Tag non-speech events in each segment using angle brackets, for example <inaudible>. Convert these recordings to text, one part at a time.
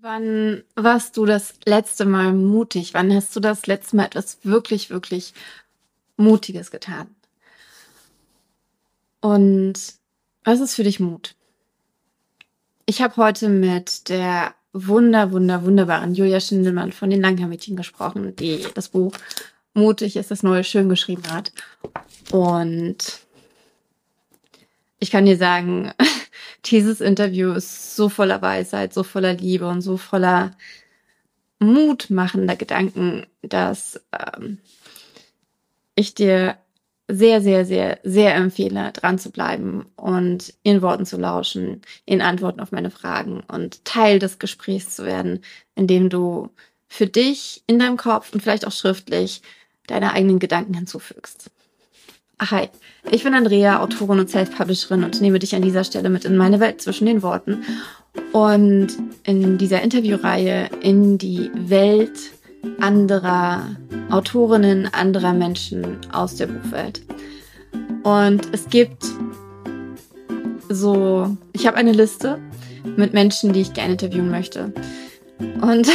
Wann warst du das letzte Mal mutig? Wann hast du das letzte Mal etwas wirklich, wirklich Mutiges getan? Und was ist für dich Mut? Ich habe heute mit der wunder, wunder, wunderbaren Julia Schindelmann von den Langhaar-Mädchen gesprochen, die das Buch Mutig ist das Neue schön geschrieben hat. Und ich kann dir sagen, <laughs> dieses Interview ist so voller Weisheit, so voller Liebe und so voller mutmachender Gedanken, dass ähm, ich dir sehr, sehr, sehr, sehr empfehle, dran zu bleiben und in Worten zu lauschen, in Antworten auf meine Fragen und Teil des Gesprächs zu werden, indem du für dich in deinem Kopf und vielleicht auch schriftlich deine eigenen Gedanken hinzufügst. Hi, ich bin Andrea, Autorin und Self-Publisherin und nehme dich an dieser Stelle mit in meine Welt zwischen den Worten und in dieser Interviewreihe in die Welt anderer Autorinnen, anderer Menschen aus der Buchwelt. Und es gibt so, ich habe eine Liste mit Menschen, die ich gerne interviewen möchte. Und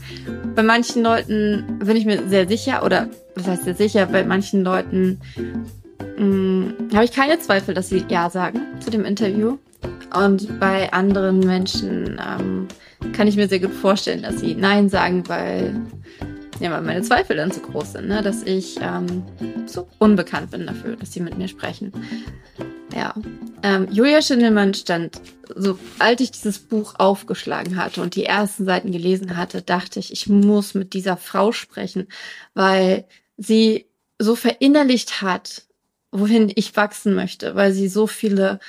<laughs> bei manchen Leuten bin ich mir sehr sicher, oder was heißt sehr sicher, bei manchen Leuten hm, habe ich keine Zweifel, dass sie Ja sagen zu dem Interview. Und bei anderen Menschen ähm, kann ich mir sehr gut vorstellen, dass sie Nein sagen, weil, ja, weil meine Zweifel dann zu groß sind, ne? dass ich ähm, so unbekannt bin dafür, dass sie mit mir sprechen. Ja. Ähm, Julia Schindelmann stand, sobald ich dieses Buch aufgeschlagen hatte und die ersten Seiten gelesen hatte, dachte ich, ich muss mit dieser Frau sprechen, weil sie so verinnerlicht hat, wohin ich wachsen möchte, weil sie so viele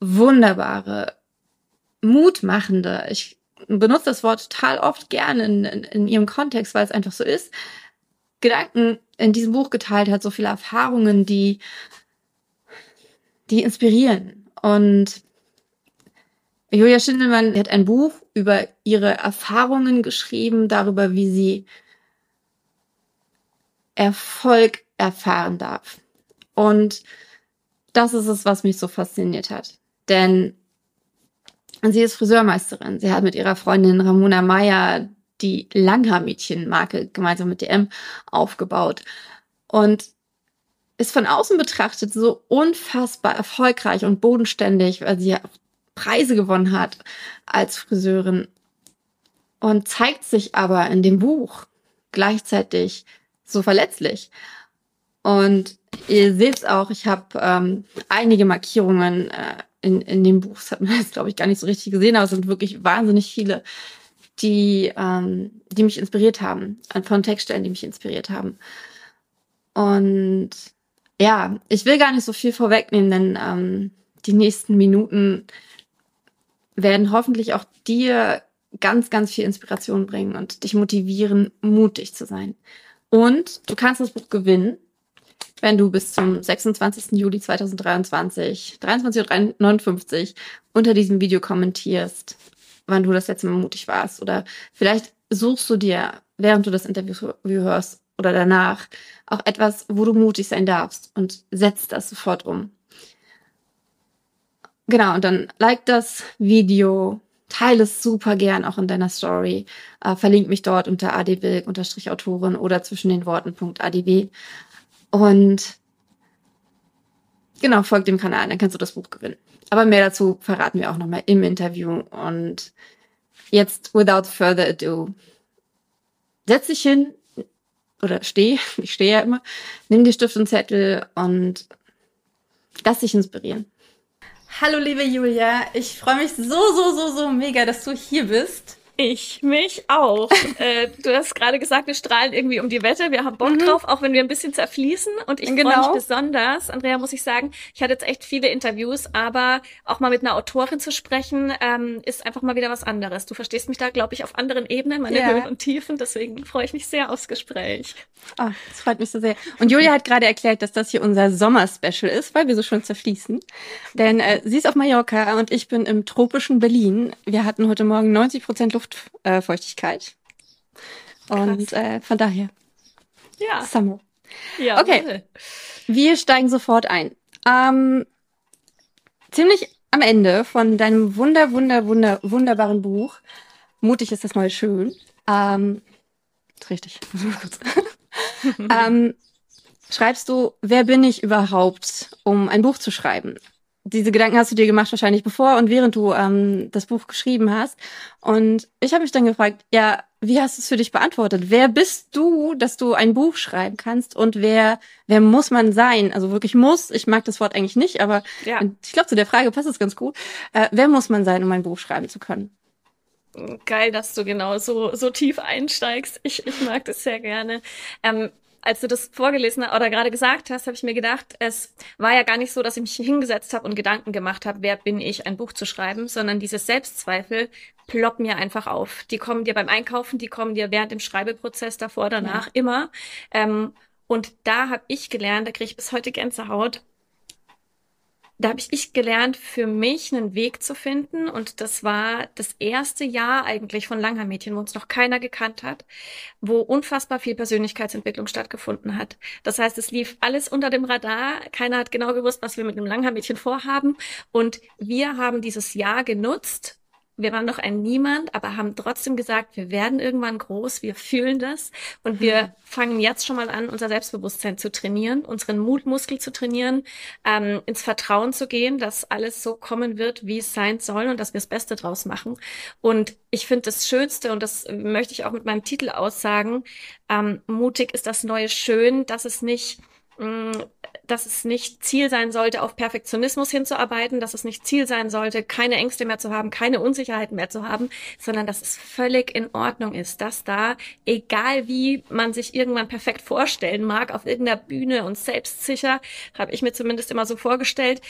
wunderbare, mutmachende, ich benutze das Wort total oft gerne in, in, in ihrem Kontext, weil es einfach so ist, Gedanken in diesem Buch geteilt hat, so viele Erfahrungen, die, die inspirieren. Und Julia Schindelmann hat ein Buch über ihre Erfahrungen geschrieben, darüber, wie sie Erfolg erfahren darf. Und das ist es, was mich so fasziniert hat. Denn sie ist Friseurmeisterin. Sie hat mit ihrer Freundin Ramona Meyer die Langhaar-Mädchen-Marke gemeinsam mit DM aufgebaut. Und ist von außen betrachtet so unfassbar erfolgreich und bodenständig, weil sie ja Preise gewonnen hat als Friseurin. Und zeigt sich aber in dem Buch gleichzeitig so verletzlich. Und ihr seht auch, ich habe ähm, einige Markierungen äh, in, in dem Buch. Das hat man jetzt, glaube ich, gar nicht so richtig gesehen, aber es sind wirklich wahnsinnig viele, die, ähm, die mich inspiriert haben, von Textstellen, die mich inspiriert haben. Und ja, ich will gar nicht so viel vorwegnehmen, denn ähm, die nächsten Minuten werden hoffentlich auch dir ganz, ganz viel Inspiration bringen und dich motivieren, mutig zu sein. Und du kannst das Buch gewinnen wenn du bis zum 26. Juli 2023, 23.59 Uhr unter diesem Video kommentierst, wann du das letzte Mal mutig warst. Oder vielleicht suchst du dir, während du das Interview hörst oder danach, auch etwas, wo du mutig sein darfst und setzt das sofort um. Genau, und dann like das Video, teile es super gern auch in deiner Story, äh, verlink mich dort unter adwilk-autorin oder zwischen den Worten.adw und genau, folgt dem Kanal, dann kannst du das Buch gewinnen. Aber mehr dazu verraten wir auch nochmal im Interview. Und jetzt, without further ado, setz dich hin oder steh, <laughs> ich stehe ja immer, nimm dir Stift und Zettel und lass dich inspirieren. Hallo liebe Julia, ich freue mich so, so, so, so mega, dass du hier bist. Ich mich auch. <laughs> äh, du hast gerade gesagt, wir strahlen irgendwie um die Wette. Wir haben Bock mhm. drauf, auch wenn wir ein bisschen zerfließen. Und ich genau. freue mich besonders. Andrea, muss ich sagen, ich hatte jetzt echt viele Interviews, aber auch mal mit einer Autorin zu sprechen, ähm, ist einfach mal wieder was anderes. Du verstehst mich da, glaube ich, auf anderen Ebenen, meine ja. Höhen und Tiefen. Deswegen freue ich mich sehr aufs Gespräch. Oh, das freut mich so sehr. Und Julia hat gerade erklärt, dass das hier unser Sommer-Special ist, weil wir so schon zerfließen. Denn äh, sie ist auf Mallorca und ich bin im tropischen Berlin. Wir hatten heute Morgen 90 Prozent Luft Luftfeuchtigkeit. Äh, Und äh, von daher. Ja. Summer. Ja. Okay. Bitte. Wir steigen sofort ein. Ähm, ziemlich am Ende von deinem wunder, wunder, wunder, wunderbaren Buch Mutig ist das neue Schön. Ähm, richtig. <laughs> <laughs> ähm, schreibst du, wer bin ich überhaupt, um ein Buch zu schreiben? Diese Gedanken hast du dir gemacht wahrscheinlich bevor und während du ähm, das Buch geschrieben hast. Und ich habe mich dann gefragt, ja, wie hast du es für dich beantwortet? Wer bist du, dass du ein Buch schreiben kannst? Und wer, wer muss man sein? Also wirklich muss. Ich mag das Wort eigentlich nicht, aber ja. ich glaube, zu der Frage passt es ganz gut. Äh, wer muss man sein, um ein Buch schreiben zu können? Geil, dass du genau so, so tief einsteigst. Ich, ich mag das sehr gerne. Ähm, als du das vorgelesen oder gerade gesagt hast, habe ich mir gedacht, es war ja gar nicht so, dass ich mich hingesetzt habe und Gedanken gemacht habe, wer bin ich, ein Buch zu schreiben, sondern diese Selbstzweifel ploppen mir einfach auf. Die kommen dir beim Einkaufen, die kommen dir während dem Schreibeprozess davor, danach ja. immer. Ähm, und da habe ich gelernt, da kriege ich bis heute Gänsehaut, da habe ich gelernt, für mich einen Weg zu finden. Und das war das erste Jahr eigentlich von Langhaar-Mädchen, wo uns noch keiner gekannt hat, wo unfassbar viel Persönlichkeitsentwicklung stattgefunden hat. Das heißt, es lief alles unter dem Radar. Keiner hat genau gewusst, was wir mit einem Langhaar-Mädchen vorhaben. Und wir haben dieses Jahr genutzt, wir waren noch ein Niemand, aber haben trotzdem gesagt, wir werden irgendwann groß, wir fühlen das und wir mhm. fangen jetzt schon mal an, unser Selbstbewusstsein zu trainieren, unseren Mutmuskel zu trainieren, ähm, ins Vertrauen zu gehen, dass alles so kommen wird, wie es sein soll und dass wir das Beste draus machen. Und ich finde das Schönste, und das möchte ich auch mit meinem Titel aussagen, ähm, mutig ist das neue Schön, dass es nicht dass es nicht Ziel sein sollte, auf Perfektionismus hinzuarbeiten, dass es nicht Ziel sein sollte, keine Ängste mehr zu haben, keine Unsicherheiten mehr zu haben, sondern dass es völlig in Ordnung ist, dass da, egal wie man sich irgendwann perfekt vorstellen mag, auf irgendeiner Bühne und selbstsicher, habe ich mir zumindest immer so vorgestellt.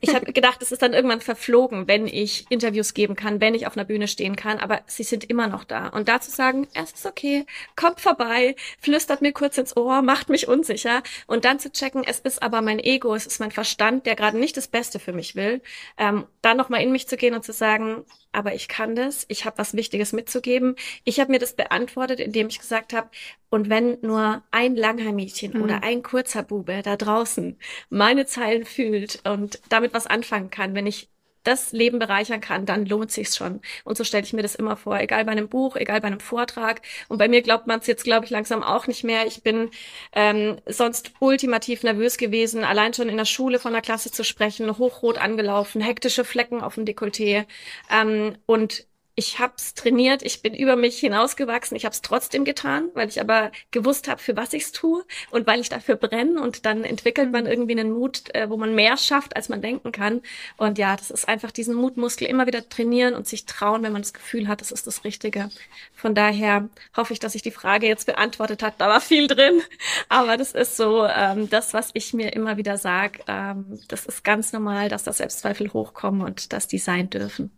Ich habe gedacht, es ist dann irgendwann verflogen, wenn ich Interviews geben kann, wenn ich auf einer Bühne stehen kann, aber sie sind immer noch da. Und dazu sagen, es ist okay, kommt vorbei, flüstert mir kurz ins Ohr, macht mich unsicher und dann dann zu checken, es ist aber mein Ego, es ist mein Verstand, der gerade nicht das Beste für mich will, ähm, dann nochmal in mich zu gehen und zu sagen, aber ich kann das, ich habe was Wichtiges mitzugeben. Ich habe mir das beantwortet, indem ich gesagt habe, und wenn nur ein Langhaar-Mädchen mhm. oder ein kurzer Bube da draußen meine Zeilen fühlt und damit was anfangen kann, wenn ich das Leben bereichern kann, dann lohnt sich's schon. Und so stelle ich mir das immer vor, egal bei einem Buch, egal bei einem Vortrag. Und bei mir glaubt man es jetzt, glaube ich, langsam auch nicht mehr. Ich bin ähm, sonst ultimativ nervös gewesen, allein schon in der Schule von der Klasse zu sprechen, hochrot angelaufen, hektische Flecken auf dem Dekolleté. Ähm, und ich habe es trainiert, ich bin über mich hinausgewachsen, ich habe es trotzdem getan, weil ich aber gewusst habe, für was ich es tue und weil ich dafür brenne und dann entwickelt man irgendwie einen Mut, äh, wo man mehr schafft, als man denken kann. Und ja, das ist einfach diesen Mutmuskel immer wieder trainieren und sich trauen, wenn man das Gefühl hat, das ist das Richtige. Von daher hoffe ich, dass ich die Frage jetzt beantwortet hat. Da war viel drin, aber das ist so ähm, das, was ich mir immer wieder sage. Ähm, das ist ganz normal, dass da Selbstzweifel hochkommen und dass die sein dürfen.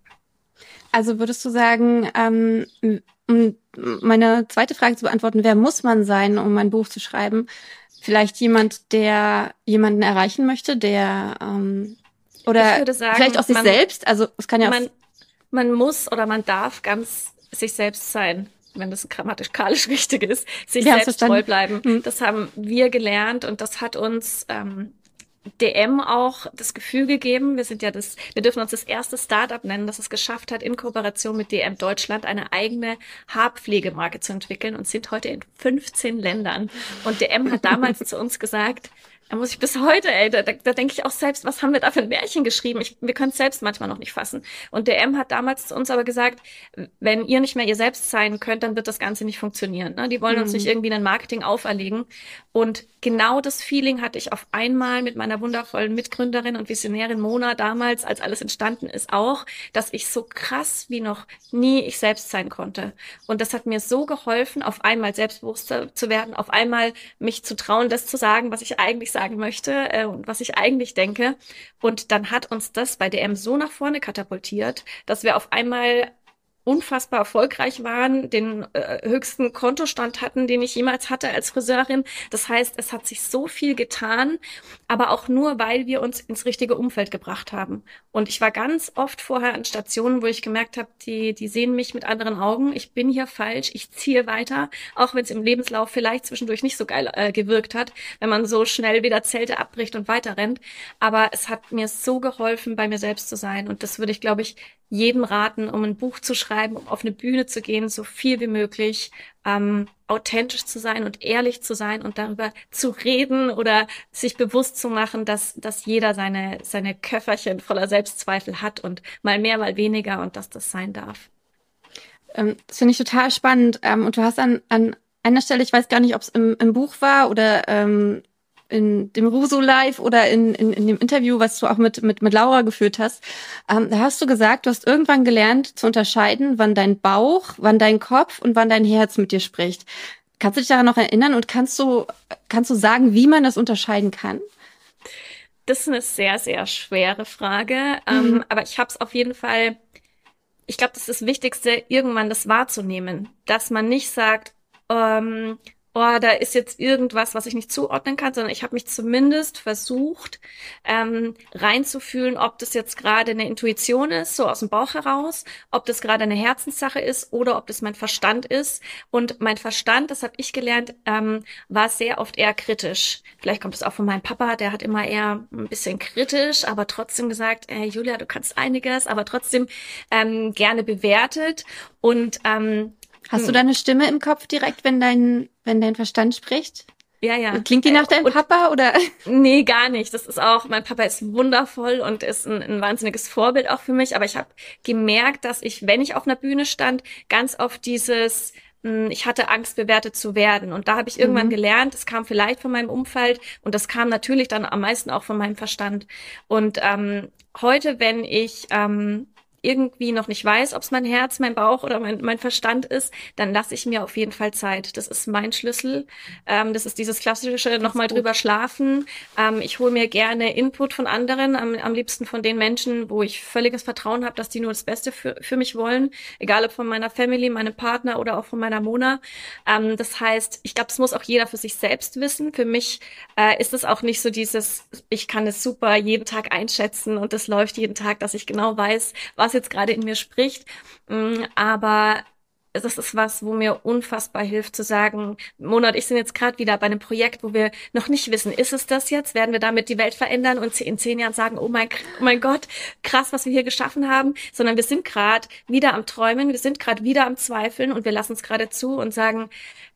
Also würdest du sagen, ähm, um meine zweite Frage zu beantworten, wer muss man sein, um ein Buch zu schreiben? Vielleicht jemand, der jemanden erreichen möchte, der ähm, oder sagen, vielleicht auch sich man, selbst. Also es kann ja man, man muss oder man darf ganz sich selbst sein wenn das grammatikalisch <laughs> richtig ist, sich ja, selbst treu bleiben. Hm. Das haben wir gelernt und das hat uns ähm, DM auch das Gefühl gegeben, wir sind ja das, wir dürfen uns das erste Startup nennen, das es geschafft hat, in Kooperation mit DM Deutschland eine eigene Haarpflegemarke zu entwickeln und sind heute in 15 Ländern. Und DM hat damals <laughs> zu uns gesagt, da muss ich bis heute, ey, da, da, da denke ich auch selbst, was haben wir da für ein Märchen geschrieben? Ich, wir können es selbst manchmal noch nicht fassen. Und der M hat damals zu uns aber gesagt, wenn ihr nicht mehr ihr selbst sein könnt, dann wird das Ganze nicht funktionieren. Ne? Die wollen mhm. uns nicht irgendwie ein Marketing auferlegen. Und genau das Feeling hatte ich auf einmal mit meiner wundervollen Mitgründerin und Visionärin Mona damals, als alles entstanden ist, auch, dass ich so krass wie noch nie ich selbst sein konnte. Und das hat mir so geholfen, auf einmal selbstbewusster zu werden, auf einmal mich zu trauen, das zu sagen, was ich eigentlich sagen möchte äh, und was ich eigentlich denke. Und dann hat uns das bei DM so nach vorne katapultiert, dass wir auf einmal unfassbar erfolgreich waren, den äh, höchsten Kontostand hatten, den ich jemals hatte als Friseurin. Das heißt, es hat sich so viel getan, aber auch nur, weil wir uns ins richtige Umfeld gebracht haben. Und ich war ganz oft vorher an Stationen, wo ich gemerkt habe, die, die sehen mich mit anderen Augen. Ich bin hier falsch, ich ziehe weiter, auch wenn es im Lebenslauf vielleicht zwischendurch nicht so geil äh, gewirkt hat, wenn man so schnell wieder Zelte abbricht und weiter rennt. Aber es hat mir so geholfen, bei mir selbst zu sein. Und das würde ich, glaube ich, jedem raten, um ein Buch zu schreiben, um auf eine Bühne zu gehen, so viel wie möglich ähm, authentisch zu sein und ehrlich zu sein und darüber zu reden oder sich bewusst zu machen, dass, dass jeder seine, seine Köfferchen voller Selbstzweifel hat und mal mehr, mal weniger und dass das sein darf. Ähm, das finde ich total spannend. Ähm, und du hast an, an einer Stelle, ich weiß gar nicht, ob es im, im Buch war oder ähm, in dem Ruso Live oder in, in, in dem Interview, was du auch mit, mit, mit Laura geführt hast, ähm, da hast du gesagt, du hast irgendwann gelernt zu unterscheiden, wann dein Bauch, wann dein Kopf und wann dein Herz mit dir spricht. Kannst du dich daran noch erinnern und kannst du, kannst du sagen, wie man das unterscheiden kann? Das ist eine sehr, sehr schwere Frage. Ähm, mhm. Ähm, aber ich habe es auf jeden Fall, ich glaube, das ist das Wichtigste, irgendwann das wahrzunehmen. Dass man nicht sagt, ähm, oh, da ist jetzt irgendwas, was ich nicht zuordnen kann, sondern ich habe mich zumindest versucht, ähm, reinzufühlen, ob das jetzt gerade eine Intuition ist, so aus dem Bauch heraus, ob das gerade eine Herzenssache ist oder ob das mein Verstand ist. Und mein Verstand, das habe ich gelernt, ähm, war sehr oft eher kritisch. Vielleicht kommt es auch von meinem Papa, der hat immer eher ein bisschen kritisch, aber trotzdem gesagt, äh, Julia, du kannst einiges, aber trotzdem ähm, gerne bewertet. Und ähm, Hast hm. du deine Stimme im Kopf direkt, wenn dein, wenn dein Verstand spricht? Ja, ja. Klingt die nach deinem und, Papa oder? <laughs> Nee, gar nicht. Das ist auch, mein Papa ist wundervoll und ist ein, ein wahnsinniges Vorbild auch für mich. Aber ich habe gemerkt, dass ich, wenn ich auf einer Bühne stand, ganz oft dieses, hm, ich hatte Angst, bewertet zu werden. Und da habe ich irgendwann mhm. gelernt, es kam vielleicht von meinem Umfeld und das kam natürlich dann am meisten auch von meinem Verstand. Und ähm, heute, wenn ich ähm, irgendwie noch nicht weiß, ob es mein Herz, mein Bauch oder mein, mein Verstand ist, dann lasse ich mir auf jeden Fall Zeit. Das ist mein Schlüssel. Ähm, das ist dieses klassische nochmal drüber schlafen. Ähm, ich hole mir gerne Input von anderen, am, am liebsten von den Menschen, wo ich völliges Vertrauen habe, dass die nur das Beste für, für mich wollen, egal ob von meiner Family, meinem Partner oder auch von meiner Mona. Ähm, das heißt, ich glaube, das muss auch jeder für sich selbst wissen. Für mich äh, ist es auch nicht so dieses, ich kann es super jeden Tag einschätzen und das läuft jeden Tag, dass ich genau weiß, was jetzt gerade in mir spricht. Mm, aber das ist was, wo mir unfassbar hilft zu sagen, Mona ich sind jetzt gerade wieder bei einem Projekt, wo wir noch nicht wissen, ist es das jetzt? Werden wir damit die Welt verändern und in zehn Jahren sagen, oh mein, oh mein Gott, krass, was wir hier geschaffen haben, sondern wir sind gerade wieder am Träumen, wir sind gerade wieder am Zweifeln und wir lassen es gerade zu und sagen,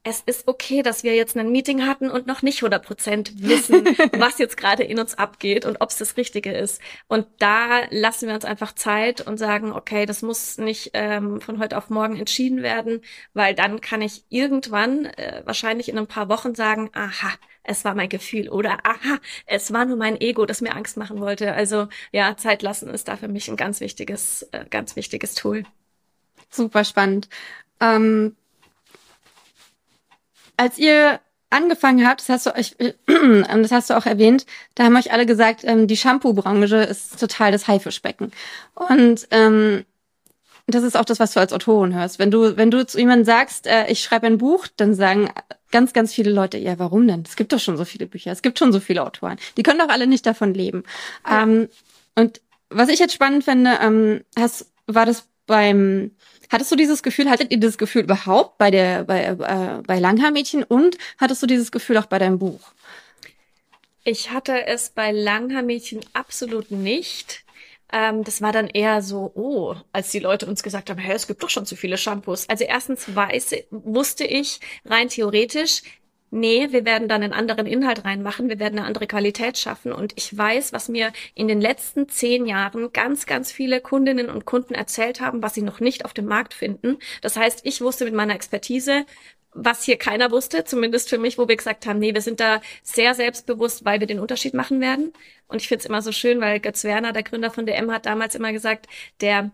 es ist okay, dass wir jetzt ein Meeting hatten und noch nicht 100 Prozent wissen, <laughs> was jetzt gerade in uns abgeht und ob es das Richtige ist. Und da lassen wir uns einfach Zeit und sagen, okay, das muss nicht ähm, von heute auf morgen entschieden werden, weil dann kann ich irgendwann, äh, wahrscheinlich in ein paar Wochen sagen, aha, es war mein Gefühl oder aha, es war nur mein Ego, das mir Angst machen wollte. Also ja, Zeit lassen ist da für mich ein ganz wichtiges, äh, ganz wichtiges Tool. Super spannend. Ähm als ihr angefangen habt, das hast du euch, <clears throat> das hast du auch erwähnt, da haben euch alle gesagt, ähm, die Shampoo-Branche ist total das Haifischbecken. Und ähm, das ist auch das, was du als Autorin hörst. Wenn du, wenn du zu jemandem sagst, äh, ich schreibe ein Buch, dann sagen ganz, ganz viele Leute, ja, warum denn? Es gibt doch schon so viele Bücher, es gibt schon so viele Autoren. Die können doch alle nicht davon leben. Ja. Ähm, und was ich jetzt spannend finde, ähm, hast, war das beim Hattest du dieses Gefühl, hattet ihr dieses Gefühl überhaupt bei der bei, äh, bei Langhaar-Mädchen und hattest du dieses Gefühl auch bei deinem Buch? Ich hatte es bei Langhaar-Mädchen absolut nicht. Ähm, das war dann eher so, oh, als die Leute uns gesagt haben, hey, es gibt doch schon zu viele Shampoos. Also erstens weiß, wusste ich rein theoretisch, nee, wir werden dann einen anderen Inhalt reinmachen, wir werden eine andere Qualität schaffen. Und ich weiß, was mir in den letzten zehn Jahren ganz, ganz viele Kundinnen und Kunden erzählt haben, was sie noch nicht auf dem Markt finden. Das heißt, ich wusste mit meiner Expertise, was hier keiner wusste, zumindest für mich, wo wir gesagt haben, nee, wir sind da sehr selbstbewusst, weil wir den Unterschied machen werden. Und ich finde es immer so schön, weil Götz Werner, der Gründer von DM, hat damals immer gesagt, der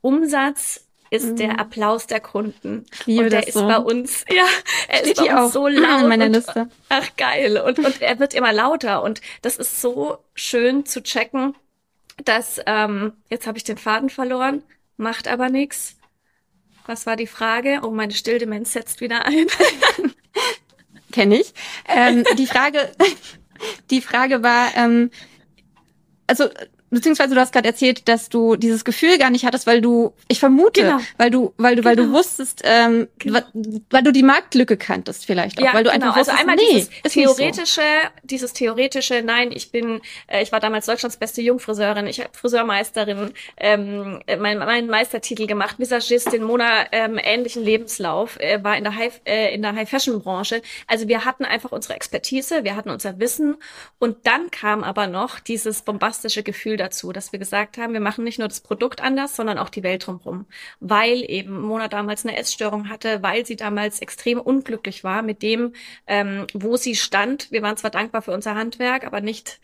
Umsatz ist mhm. der Applaus der Kunden. und der ist so. bei uns, <laughs> ja, er ist bei uns so <clears throat> laut. In meiner Liste. ach geil. Und, und er wird immer lauter. Und das ist so schön zu checken, dass, ähm, jetzt habe ich den Faden verloren, macht aber nichts. Was war die Frage? Oh, meine Stilldemenz setzt wieder ein. <laughs> Kenne ich. Ähm, die Frage, <laughs> die Frage war, ähm, also beziehungsweise du hast gerade erzählt, dass du dieses Gefühl gar nicht hattest, weil du, ich vermute, genau. weil du, weil du, genau. weil du genau. wusstest, ähm, genau. weil du die Marktlücke kanntest vielleicht auch, ja, weil du genau. einfach also wusstest, einmal nee, dieses theoretische, so. dieses theoretische, nein, ich bin, äh, ich war damals Deutschlands beste Jungfriseurin, ich habe Friseurmeisterin, ähm, mein, mein Meistertitel gemacht, Visagistin, Mona ähm, ähnlichen Lebenslauf, äh, war in der High, äh, in der High Fashion Branche. Also wir hatten einfach unsere Expertise, wir hatten unser Wissen und dann kam aber noch dieses bombastische Gefühl dazu, dass wir gesagt haben, wir machen nicht nur das Produkt anders, sondern auch die Welt drumherum. Weil eben Mona damals eine Essstörung hatte, weil sie damals extrem unglücklich war mit dem, ähm, wo sie stand. Wir waren zwar dankbar für unser Handwerk, aber nicht,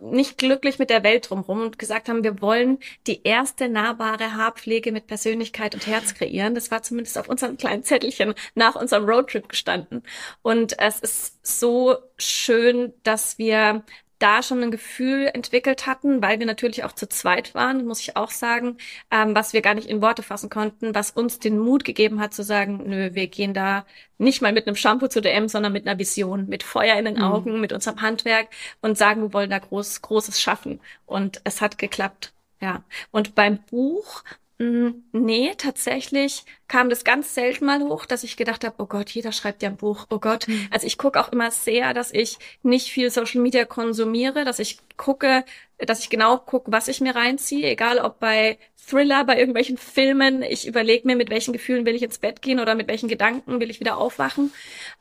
nicht glücklich mit der Welt drumherum und gesagt haben, wir wollen die erste nahbare Haarpflege mit Persönlichkeit und Herz kreieren. Das war zumindest auf unserem kleinen Zettelchen nach unserem Roadtrip gestanden. Und es ist so schön, dass wir da schon ein Gefühl entwickelt hatten, weil wir natürlich auch zu zweit waren, muss ich auch sagen, ähm, was wir gar nicht in Worte fassen konnten, was uns den Mut gegeben hat zu sagen, nö, wir gehen da nicht mal mit einem Shampoo zu DM, sondern mit einer Vision, mit Feuer in den mhm. Augen, mhm. mit unserem Handwerk und sagen, wir wollen da groß, Großes schaffen. Und es hat geklappt. Ja. Und beim Buch Mm, nee, tatsächlich kam das ganz selten mal hoch, dass ich gedacht habe, oh Gott, jeder schreibt ja ein Buch, oh Gott. Mhm. Also ich gucke auch immer sehr, dass ich nicht viel Social Media konsumiere, dass ich gucke, dass ich genau gucke, was ich mir reinziehe, egal ob bei Thriller, bei irgendwelchen Filmen. Ich überlege mir, mit welchen Gefühlen will ich ins Bett gehen oder mit welchen Gedanken will ich wieder aufwachen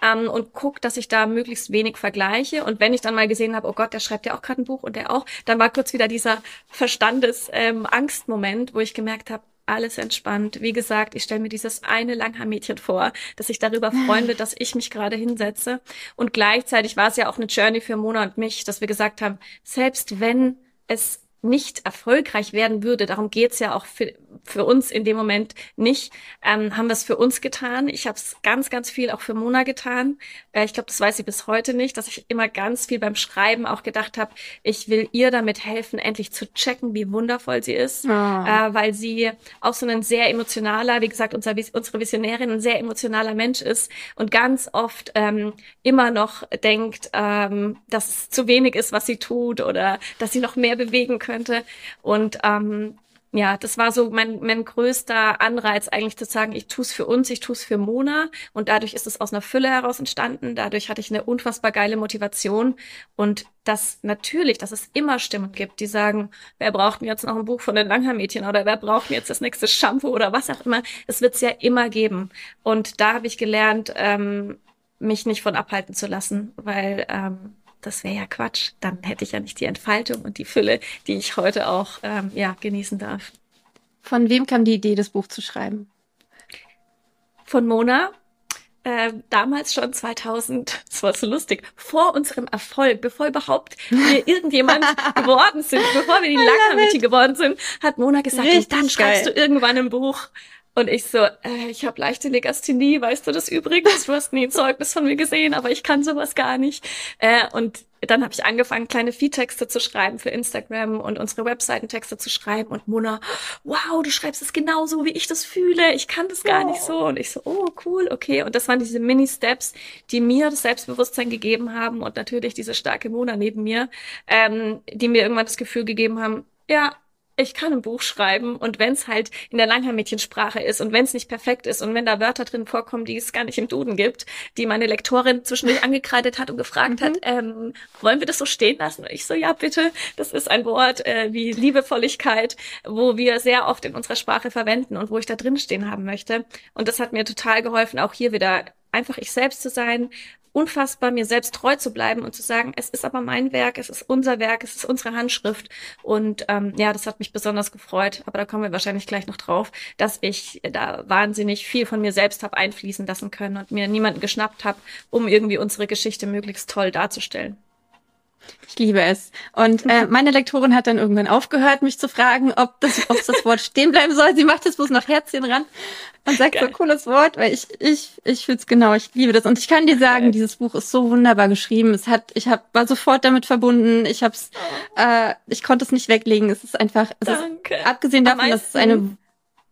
ähm, und gucke, dass ich da möglichst wenig vergleiche. Und wenn ich dann mal gesehen habe, oh Gott, der schreibt ja auch gerade ein Buch und der auch, dann war kurz wieder dieser Verstandes-Angstmoment, ähm, wo ich gemerkt habe, alles entspannt. Wie gesagt, ich stelle mir dieses eine Langhaarmädchen vor, dass ich darüber freunde, <laughs> dass ich mich gerade hinsetze. Und gleichzeitig war es ja auch eine Journey für Mona und mich, dass wir gesagt haben, selbst wenn es nicht erfolgreich werden würde, darum geht's ja auch für, für uns in dem Moment nicht, ähm, haben wir es für uns getan. Ich habe es ganz, ganz viel auch für Mona getan. Äh, ich glaube, das weiß sie bis heute nicht, dass ich immer ganz viel beim Schreiben auch gedacht habe, ich will ihr damit helfen, endlich zu checken, wie wundervoll sie ist, oh. äh, weil sie auch so ein sehr emotionaler, wie gesagt, unser, unsere Visionärin ein sehr emotionaler Mensch ist und ganz oft ähm, immer noch denkt, ähm, dass es zu wenig ist, was sie tut oder dass sie noch mehr bewegen könnte. Und ähm, ja, das war so mein, mein größter Anreiz eigentlich zu sagen, ich tue es für uns, ich tue es für Mona und dadurch ist es aus einer Fülle heraus entstanden. Dadurch hatte ich eine unfassbar geile Motivation und das natürlich, dass es immer Stimmen gibt, die sagen, wer braucht mir jetzt noch ein Buch von den Langhaar-Mädchen oder wer braucht mir jetzt das nächste Shampoo oder was auch immer. Es wird es ja immer geben und da habe ich gelernt, ähm, mich nicht von abhalten zu lassen, weil ähm, das wäre ja Quatsch. Dann hätte ich ja nicht die Entfaltung und die Fülle, die ich heute auch ähm, ja, genießen darf. Von wem kam die Idee, das Buch zu schreiben? Von Mona. Äh, damals schon 2000, das war so lustig, vor unserem Erfolg, bevor überhaupt wir <laughs> irgendjemand geworden sind, bevor wir die <laughs> Langhaar-Mädchen geworden sind, hat Mona gesagt, und dann schreibst geil. du irgendwann ein Buch. Und ich so, äh, ich habe leichte Legasthenie, weißt du das übrigens? Du hast nie ein Zeugnis von mir gesehen, aber ich kann sowas gar nicht. Äh, und dann habe ich angefangen, kleine Feedtexte zu schreiben für Instagram und unsere Webseitentexte zu schreiben. Und Mona, wow, du schreibst es genauso, wie ich das fühle. Ich kann das gar oh. nicht so. Und ich so, oh, cool, okay. Und das waren diese Mini-Steps, die mir das Selbstbewusstsein gegeben haben und natürlich diese starke Mona neben mir, ähm, die mir irgendwann das Gefühl gegeben haben, ja, ich kann ein Buch schreiben und wenn es halt in der Langhaar-Mädchensprache ist und wenn es nicht perfekt ist und wenn da Wörter drin vorkommen, die es gar nicht im Duden gibt, die meine Lektorin zwischendurch <laughs> angekreidet hat und gefragt mhm. hat, ähm, wollen wir das so stehen lassen? Und ich so, ja bitte, das ist ein Wort äh, wie Liebevolligkeit, wo wir sehr oft in unserer Sprache verwenden und wo ich da drin stehen haben möchte. Und das hat mir total geholfen, auch hier wieder einfach ich selbst zu sein, unfassbar mir selbst treu zu bleiben und zu sagen, es ist aber mein Werk, es ist unser Werk, es ist unsere Handschrift. Und ähm, ja, das hat mich besonders gefreut. Aber da kommen wir wahrscheinlich gleich noch drauf, dass ich da wahnsinnig viel von mir selbst habe einfließen lassen können und mir niemanden geschnappt habe, um irgendwie unsere Geschichte möglichst toll darzustellen. Ich liebe es. Und äh, meine Lektorin hat dann irgendwann aufgehört, mich zu fragen, ob das, ob das Wort stehen bleiben soll. Sie macht jetzt bloß noch Herzchen ran und sagt Geil. so cooles Wort, weil ich ich ich fühl's genau. Ich liebe das und ich kann dir sagen, Geil. dieses Buch ist so wunderbar geschrieben. Es hat, ich hab, war sofort damit verbunden. Ich hab's, oh. äh, ich konnte es nicht weglegen. Es ist einfach, es Danke. ist, abgesehen davon, dass es eine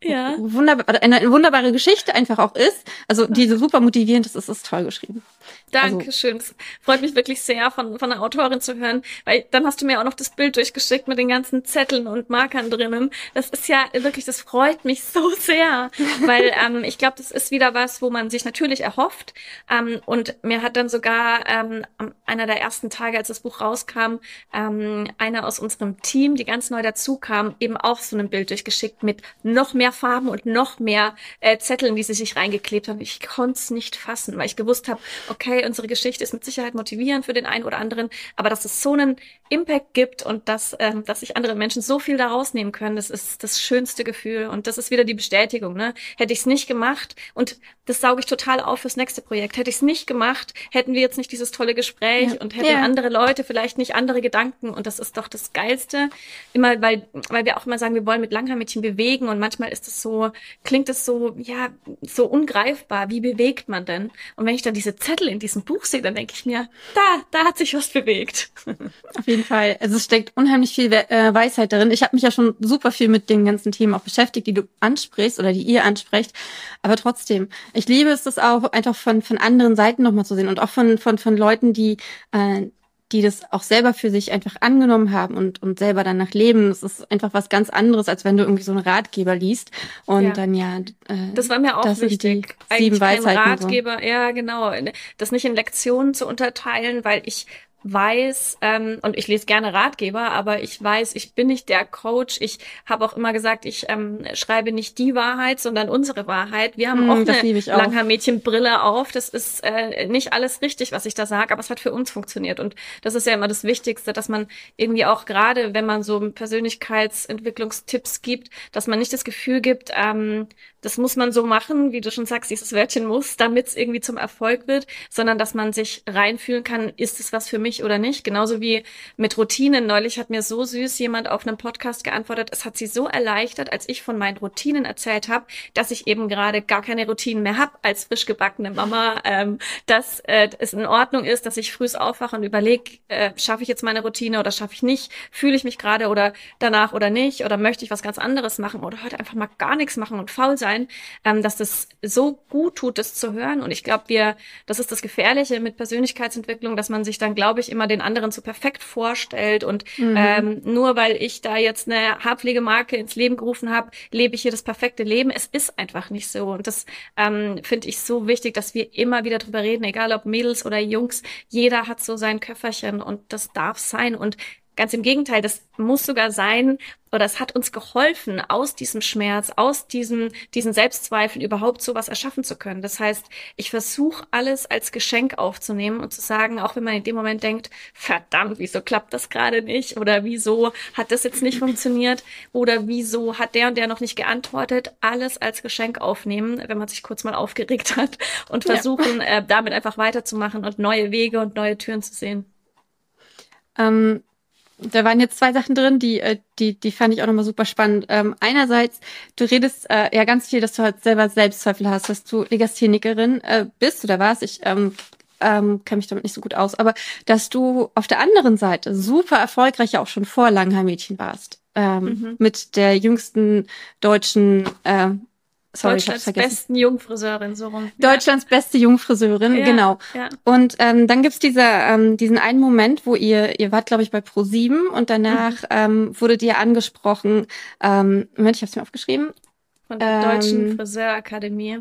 ja. wunderbar, eine, eine wunderbare Geschichte einfach auch ist, also die so super motivierend ist, ist es toll geschrieben. Dankeschön. Also, freut mich wirklich sehr, von, von der Autorin zu hören, weil dann hast du mir auch noch das Bild durchgeschickt mit den ganzen Zetteln und Markern drinnen. Das ist ja wirklich, das freut mich so sehr, weil <laughs> ähm, ich glaube, das ist wieder was, wo man sich natürlich erhofft. Ähm, und mir hat dann sogar ähm, einer der ersten Tage, als das Buch rauskam, ähm, einer aus unserem Team, die ganz neu dazu kam, eben auch so ein Bild durchgeschickt mit noch mehr Farben und noch mehr äh, Zetteln, die sie sich reingeklebt haben. Ich konnte es nicht fassen, weil ich gewusst habe, okay, unsere Geschichte ist mit Sicherheit motivierend für den einen oder anderen, aber dass es so einen Impact gibt und dass, ähm, dass sich andere Menschen so viel daraus nehmen können, das ist das schönste Gefühl und das ist wieder die Bestätigung. Ne? Hätte ich es nicht gemacht und das sauge ich total auf fürs nächste Projekt. Hätte ich es nicht gemacht, hätten wir jetzt nicht dieses tolle Gespräch ja. und hätten ja. andere Leute vielleicht nicht andere Gedanken und das ist doch das Geilste. Immer, weil, weil wir auch immer sagen, wir wollen mit Langhaarmädchen bewegen und manchmal ist es so, klingt es so, ja, so ungreifbar. Wie bewegt man denn? Und wenn ich dann diese Zettel in diesem Buch sehe, dann denke ich mir, da, da hat sich was bewegt. <laughs> Auf jeden Fall. Also es steckt unheimlich viel äh, Weisheit darin. Ich habe mich ja schon super viel mit den ganzen Themen auch beschäftigt, die du ansprichst oder die ihr ansprecht. Aber trotzdem, ich liebe es, das auch einfach von, von anderen Seiten nochmal zu sehen und auch von, von, von Leuten, die äh, die das auch selber für sich einfach angenommen haben und, und selber danach leben. Das ist einfach was ganz anderes, als wenn du irgendwie so einen Ratgeber liest und ja. dann ja. Äh, das war mir auch wichtig. sieben Weisheiten. Ratgeber, so. ja genau. Das nicht in Lektionen zu unterteilen, weil ich weiß, ähm, und ich lese gerne Ratgeber, aber ich weiß, ich bin nicht der Coach. Ich habe auch immer gesagt, ich ähm, schreibe nicht die Wahrheit, sondern unsere Wahrheit. Wir haben mm, auch eine Langhaar-Mädchen-Brille auf. Das ist äh, nicht alles richtig, was ich da sage, aber es hat für uns funktioniert. Und das ist ja immer das Wichtigste, dass man irgendwie auch gerade, wenn man so Persönlichkeitsentwicklungstipps gibt, dass man nicht das Gefühl gibt, ähm, das muss man so machen, wie du schon sagst, dieses Wörtchen muss, damit es irgendwie zum Erfolg wird, sondern dass man sich reinfühlen kann, ist es was für mich oder nicht. Genauso wie mit Routinen. Neulich hat mir so süß jemand auf einem Podcast geantwortet, es hat sie so erleichtert, als ich von meinen Routinen erzählt habe, dass ich eben gerade gar keine Routinen mehr habe als frisch gebackene Mama, ähm, dass äh, es in Ordnung ist, dass ich früh aufwache und überlege, äh, schaffe ich jetzt meine Routine oder schaffe ich nicht, fühle ich mich gerade oder danach oder nicht oder möchte ich was ganz anderes machen oder heute einfach mal gar nichts machen und faul sein sein, ähm, dass das so gut tut, das zu hören. Und ich glaube, wir, das ist das Gefährliche mit Persönlichkeitsentwicklung, dass man sich dann, glaube ich, immer den anderen so perfekt vorstellt. Und mhm. ähm, nur weil ich da jetzt eine Haarpflegemarke ins Leben gerufen habe, lebe ich hier das perfekte Leben. Es ist einfach nicht so. Und das ähm, finde ich so wichtig, dass wir immer wieder drüber reden, egal ob Mädels oder Jungs, jeder hat so sein Köfferchen und das darf sein. Und Ganz im Gegenteil, das muss sogar sein, oder es hat uns geholfen, aus diesem Schmerz, aus diesem, diesen Selbstzweifeln überhaupt sowas erschaffen zu können. Das heißt, ich versuche alles als Geschenk aufzunehmen und zu sagen, auch wenn man in dem Moment denkt, verdammt, wieso klappt das gerade nicht? Oder wieso hat das jetzt nicht funktioniert? Oder wieso hat der und der noch nicht geantwortet? Alles als Geschenk aufnehmen, wenn man sich kurz mal aufgeregt hat und versuchen, ja. äh, damit einfach weiterzumachen und neue Wege und neue Türen zu sehen. Ähm da waren jetzt zwei Sachen drin, die, äh, die, die fand ich auch nochmal super spannend. Ähm, einerseits, du redest äh, ja ganz viel, dass du halt selber Selbstzweifel hast, dass du Legasthenikerin äh, bist oder warst. Ich ähm, ähm, kenne mich damit nicht so gut aus, aber dass du auf der anderen Seite super erfolgreich ja auch schon vor Langhaar-Mädchen warst. Ähm, mhm. Mit der jüngsten deutschen äh, Sorry, Deutschlands besten Jungfriseurin, so rum. Deutschlands ja. beste Jungfriseurin, ja, genau. Ja. Und ähm, dann gibt's diese, ähm, diesen einen Moment, wo ihr, ihr wart, glaube ich, bei Pro7 und danach mhm. ähm, wurde dir angesprochen, ähm, Moment, ich habe es mir aufgeschrieben. Von der ähm, Deutschen Friseurakademie.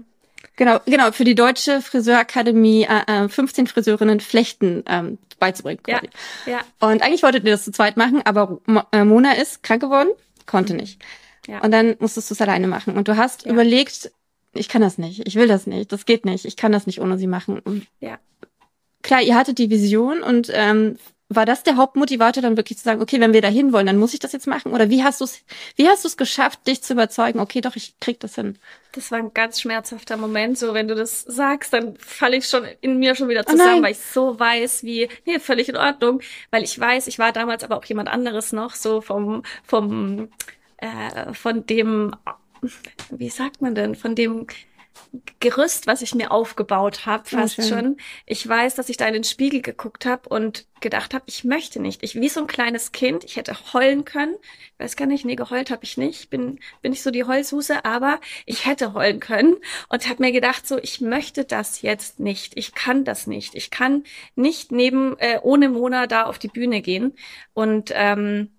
Genau, genau, für die Deutsche Friseurakademie äh, 15 äh, Friseurinnen Flechten ähm, beizubringen. Quasi. Ja, ja. Und eigentlich wolltet ihr das zu zweit machen, aber äh, Mona ist krank geworden, konnte mhm. nicht. Ja. Und dann musstest du es alleine machen. Und du hast ja. überlegt, ich kann das nicht, ich will das nicht, das geht nicht, ich kann das nicht ohne sie machen. Und ja. Klar, ihr hattet die Vision und ähm, war das der Hauptmotivator, dann wirklich zu sagen, okay, wenn wir da hin wollen, dann muss ich das jetzt machen? Oder wie hast du es, wie hast du es geschafft, dich zu überzeugen, okay, doch, ich krieg das hin? Das war ein ganz schmerzhafter Moment. So, wenn du das sagst, dann falle ich schon in mir schon wieder oh zusammen, oh weil ich so weiß, wie, nee, völlig in Ordnung. Weil ich weiß, ich war damals aber auch jemand anderes noch, so vom, vom, äh, von dem, wie sagt man denn, von dem Gerüst, was ich mir aufgebaut habe, oh, fast oh, schon. Ich weiß, dass ich da in den Spiegel geguckt habe und gedacht habe, ich möchte nicht. Ich wie so ein kleines Kind, ich hätte heulen können. Ich weiß gar nicht, nee, geheult habe ich nicht. Bin bin ich so die Heulsuse, aber ich hätte heulen können und habe mir gedacht, so ich möchte das jetzt nicht. Ich kann das nicht. Ich kann nicht neben äh, ohne Mona da auf die Bühne gehen und ähm,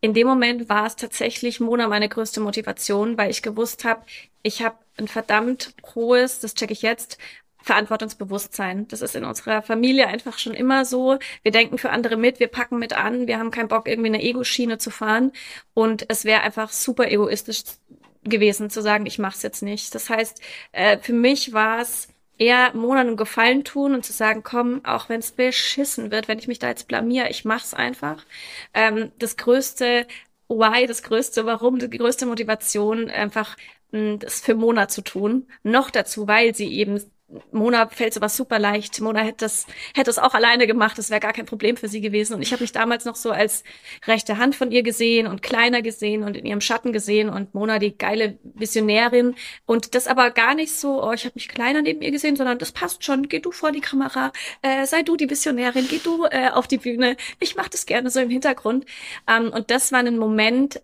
in dem Moment war es tatsächlich Mona meine größte Motivation, weil ich gewusst habe, ich habe ein verdammt hohes, das checke ich jetzt, Verantwortungsbewusstsein. Das ist in unserer Familie einfach schon immer so. Wir denken für andere mit, wir packen mit an, wir haben keinen Bock, irgendwie eine Ego-Schiene zu fahren. Und es wäre einfach super egoistisch gewesen zu sagen, ich mache es jetzt nicht. Das heißt, äh, für mich war es eher Monaten Gefallen tun und zu sagen, komm, auch wenn es beschissen wird, wenn ich mich da jetzt blamier, ich mach's einfach. Ähm, das größte Why, das größte Warum, die größte Motivation, einfach mh, das für Mona zu tun. Noch dazu, weil sie eben Mona fällt sowas super leicht. Mona hätte das, hätte es auch alleine gemacht. Das wäre gar kein Problem für sie gewesen. Und ich habe mich damals noch so als rechte Hand von ihr gesehen und kleiner gesehen und in ihrem Schatten gesehen und Mona die geile Visionärin. Und das aber gar nicht so, oh, ich habe mich kleiner neben ihr gesehen, sondern das passt schon. Geh du vor die Kamera, äh, sei du die Visionärin, geh du äh, auf die Bühne. Ich mache das gerne so im Hintergrund. Ähm, und das war ein Moment,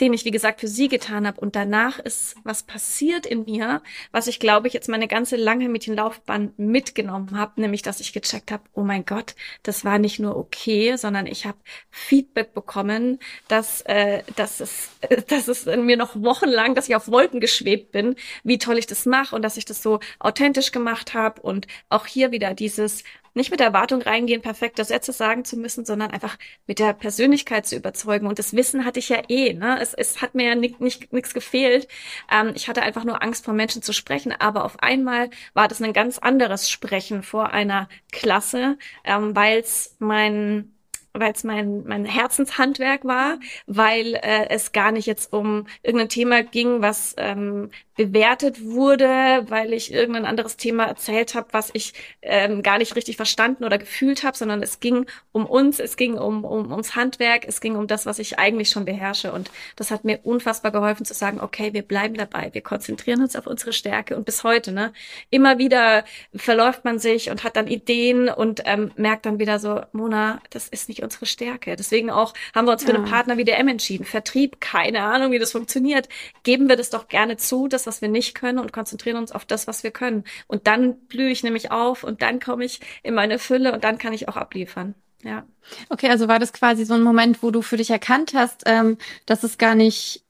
den ich, wie gesagt, für sie getan habe. Und danach ist was passiert in mir, was ich, glaube ich, jetzt meine ganze lange Mädchenlaufbahn mitgenommen habe, nämlich, dass ich gecheckt habe, oh mein Gott, das war nicht nur okay, sondern ich habe Feedback bekommen, dass, äh, dass, es, <laughs> dass es in mir noch wochenlang, dass ich auf Wolken geschwebt bin, wie toll ich das mache und dass ich das so authentisch gemacht habe. Und auch hier wieder dieses, nicht mit der Erwartung reingehen, perfekte Sätze sagen zu müssen, sondern einfach mit der Persönlichkeit zu überzeugen. Und das Wissen hatte ich ja eh. Ne? Es, es hat mir ja nichts nicht, nichts gefehlt. Ähm, ich hatte einfach nur Angst, vor Menschen zu sprechen. Aber auf einmal war das ein ganz anderes Sprechen vor einer Klasse, ähm, weil es mein weil es mein, mein Herzenshandwerk war, weil äh, es gar nicht jetzt um irgendein Thema ging, was ähm, bewertet wurde, weil ich irgendein anderes Thema erzählt habe, was ich ähm, gar nicht richtig verstanden oder gefühlt habe, sondern es ging um uns, es ging um, um ums Handwerk, es ging um das, was ich eigentlich schon beherrsche. Und das hat mir unfassbar geholfen zu sagen, okay, wir bleiben dabei, wir konzentrieren uns auf unsere Stärke und bis heute, ne, immer wieder verläuft man sich und hat dann Ideen und ähm, merkt dann wieder so, Mona, das ist nicht unsere Stärke. Deswegen auch haben wir uns für ja. einen Partner wie DM entschieden. Vertrieb, keine Ahnung, wie das funktioniert. Geben wir das doch gerne zu, dass was wir nicht können und konzentrieren uns auf das, was wir können. Und dann blühe ich nämlich auf und dann komme ich in meine Fülle und dann kann ich auch abliefern. Ja. Okay, also war das quasi so ein Moment, wo du für dich erkannt hast, ähm, dass es gar nicht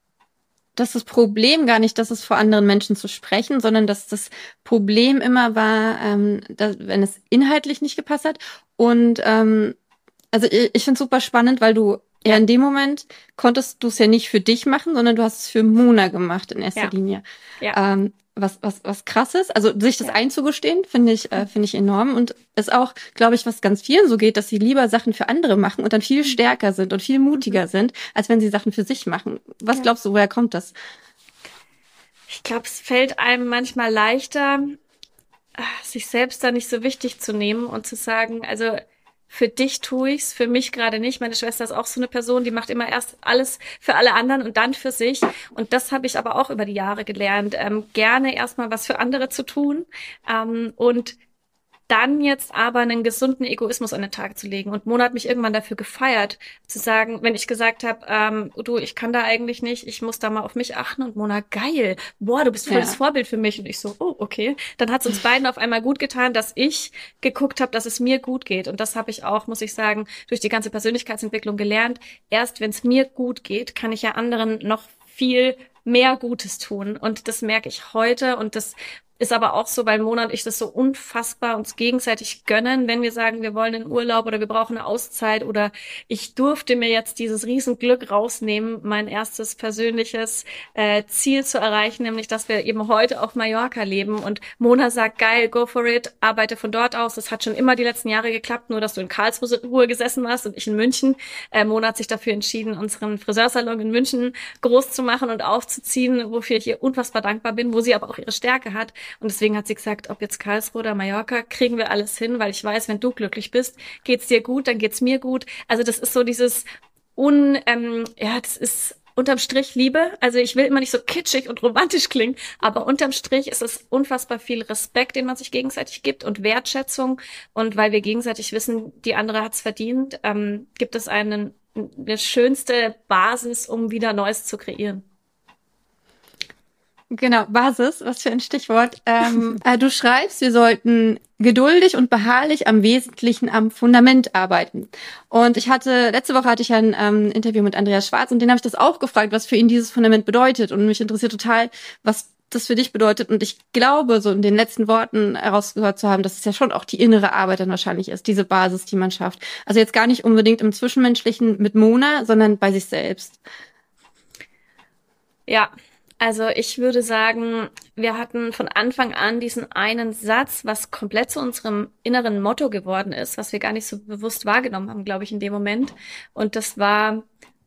dass das Problem gar nicht, dass es vor anderen Menschen zu sprechen, sondern dass das Problem immer war, ähm, dass, wenn es inhaltlich nicht gepasst hat. Und ähm, also ich, ich finde es super spannend, weil du ja in dem Moment konntest du es ja nicht für dich machen, sondern du hast es für Mona gemacht in erster ja. Linie. Ja. Ähm, was, was, was krasses. Also sich das ja. einzugestehen, finde ich, äh, finde ich enorm. Und ist auch, glaube ich, was ganz vielen so geht, dass sie lieber Sachen für andere machen und dann viel mhm. stärker sind und viel mutiger mhm. sind, als wenn sie Sachen für sich machen. Was ja. glaubst du, woher kommt das? Ich glaube, es fällt einem manchmal leichter, sich selbst da nicht so wichtig zu nehmen und zu sagen, also für dich tue ich's, für mich gerade nicht. Meine Schwester ist auch so eine Person, die macht immer erst alles für alle anderen und dann für sich. Und das habe ich aber auch über die Jahre gelernt, ähm, gerne erstmal was für andere zu tun ähm, und dann jetzt aber einen gesunden Egoismus an den Tag zu legen. Und Mona hat mich irgendwann dafür gefeiert, zu sagen, wenn ich gesagt habe, ähm, du, ich kann da eigentlich nicht, ich muss da mal auf mich achten. Und Mona, geil, boah, du bist voll ja. das Vorbild für mich. Und ich so, oh, okay. Dann hat es uns <laughs> beiden auf einmal gut getan, dass ich geguckt habe, dass es mir gut geht. Und das habe ich auch, muss ich sagen, durch die ganze Persönlichkeitsentwicklung gelernt. Erst wenn es mir gut geht, kann ich ja anderen noch viel mehr Gutes tun. Und das merke ich heute und das ist aber auch so, weil Mona und ich das so unfassbar uns gegenseitig gönnen, wenn wir sagen, wir wollen in Urlaub oder wir brauchen eine Auszeit oder ich durfte mir jetzt dieses Riesenglück rausnehmen, mein erstes persönliches äh, Ziel zu erreichen, nämlich dass wir eben heute auf Mallorca leben und Mona sagt, geil, go for it, arbeite von dort aus. Das hat schon immer die letzten Jahre geklappt, nur dass du in Karlsruhe gesessen warst und ich in München. Äh, Mona hat sich dafür entschieden, unseren Friseursalon in München groß zu machen und aufzuziehen, wofür ich ihr unfassbar dankbar bin, wo sie aber auch ihre Stärke hat. Und deswegen hat sie gesagt, ob jetzt Karlsruhe oder Mallorca, kriegen wir alles hin, weil ich weiß, wenn du glücklich bist, geht's dir gut, dann geht's mir gut. Also das ist so dieses un, ähm, ja, das ist unterm Strich Liebe. Also ich will immer nicht so kitschig und romantisch klingen, aber unterm Strich ist es unfassbar viel Respekt, den man sich gegenseitig gibt und Wertschätzung. Und weil wir gegenseitig wissen, die andere hat's verdient, ähm, gibt es einen, eine schönste Basis, um wieder Neues zu kreieren. Genau, Basis, was für ein Stichwort. Ähm, <laughs> äh, du schreibst, wir sollten geduldig und beharrlich am Wesentlichen am Fundament arbeiten. Und ich hatte, letzte Woche hatte ich ein ähm, Interview mit Andreas Schwarz und den habe ich das auch gefragt, was für ihn dieses Fundament bedeutet. Und mich interessiert total, was das für dich bedeutet. Und ich glaube, so in den letzten Worten herausgehört zu haben, dass es ja schon auch die innere Arbeit dann wahrscheinlich ist, diese Basis, die man schafft. Also jetzt gar nicht unbedingt im Zwischenmenschlichen mit Mona, sondern bei sich selbst. Ja, also ich würde sagen, wir hatten von Anfang an diesen einen Satz, was komplett zu unserem inneren Motto geworden ist, was wir gar nicht so bewusst wahrgenommen haben, glaube ich, in dem Moment. Und das war,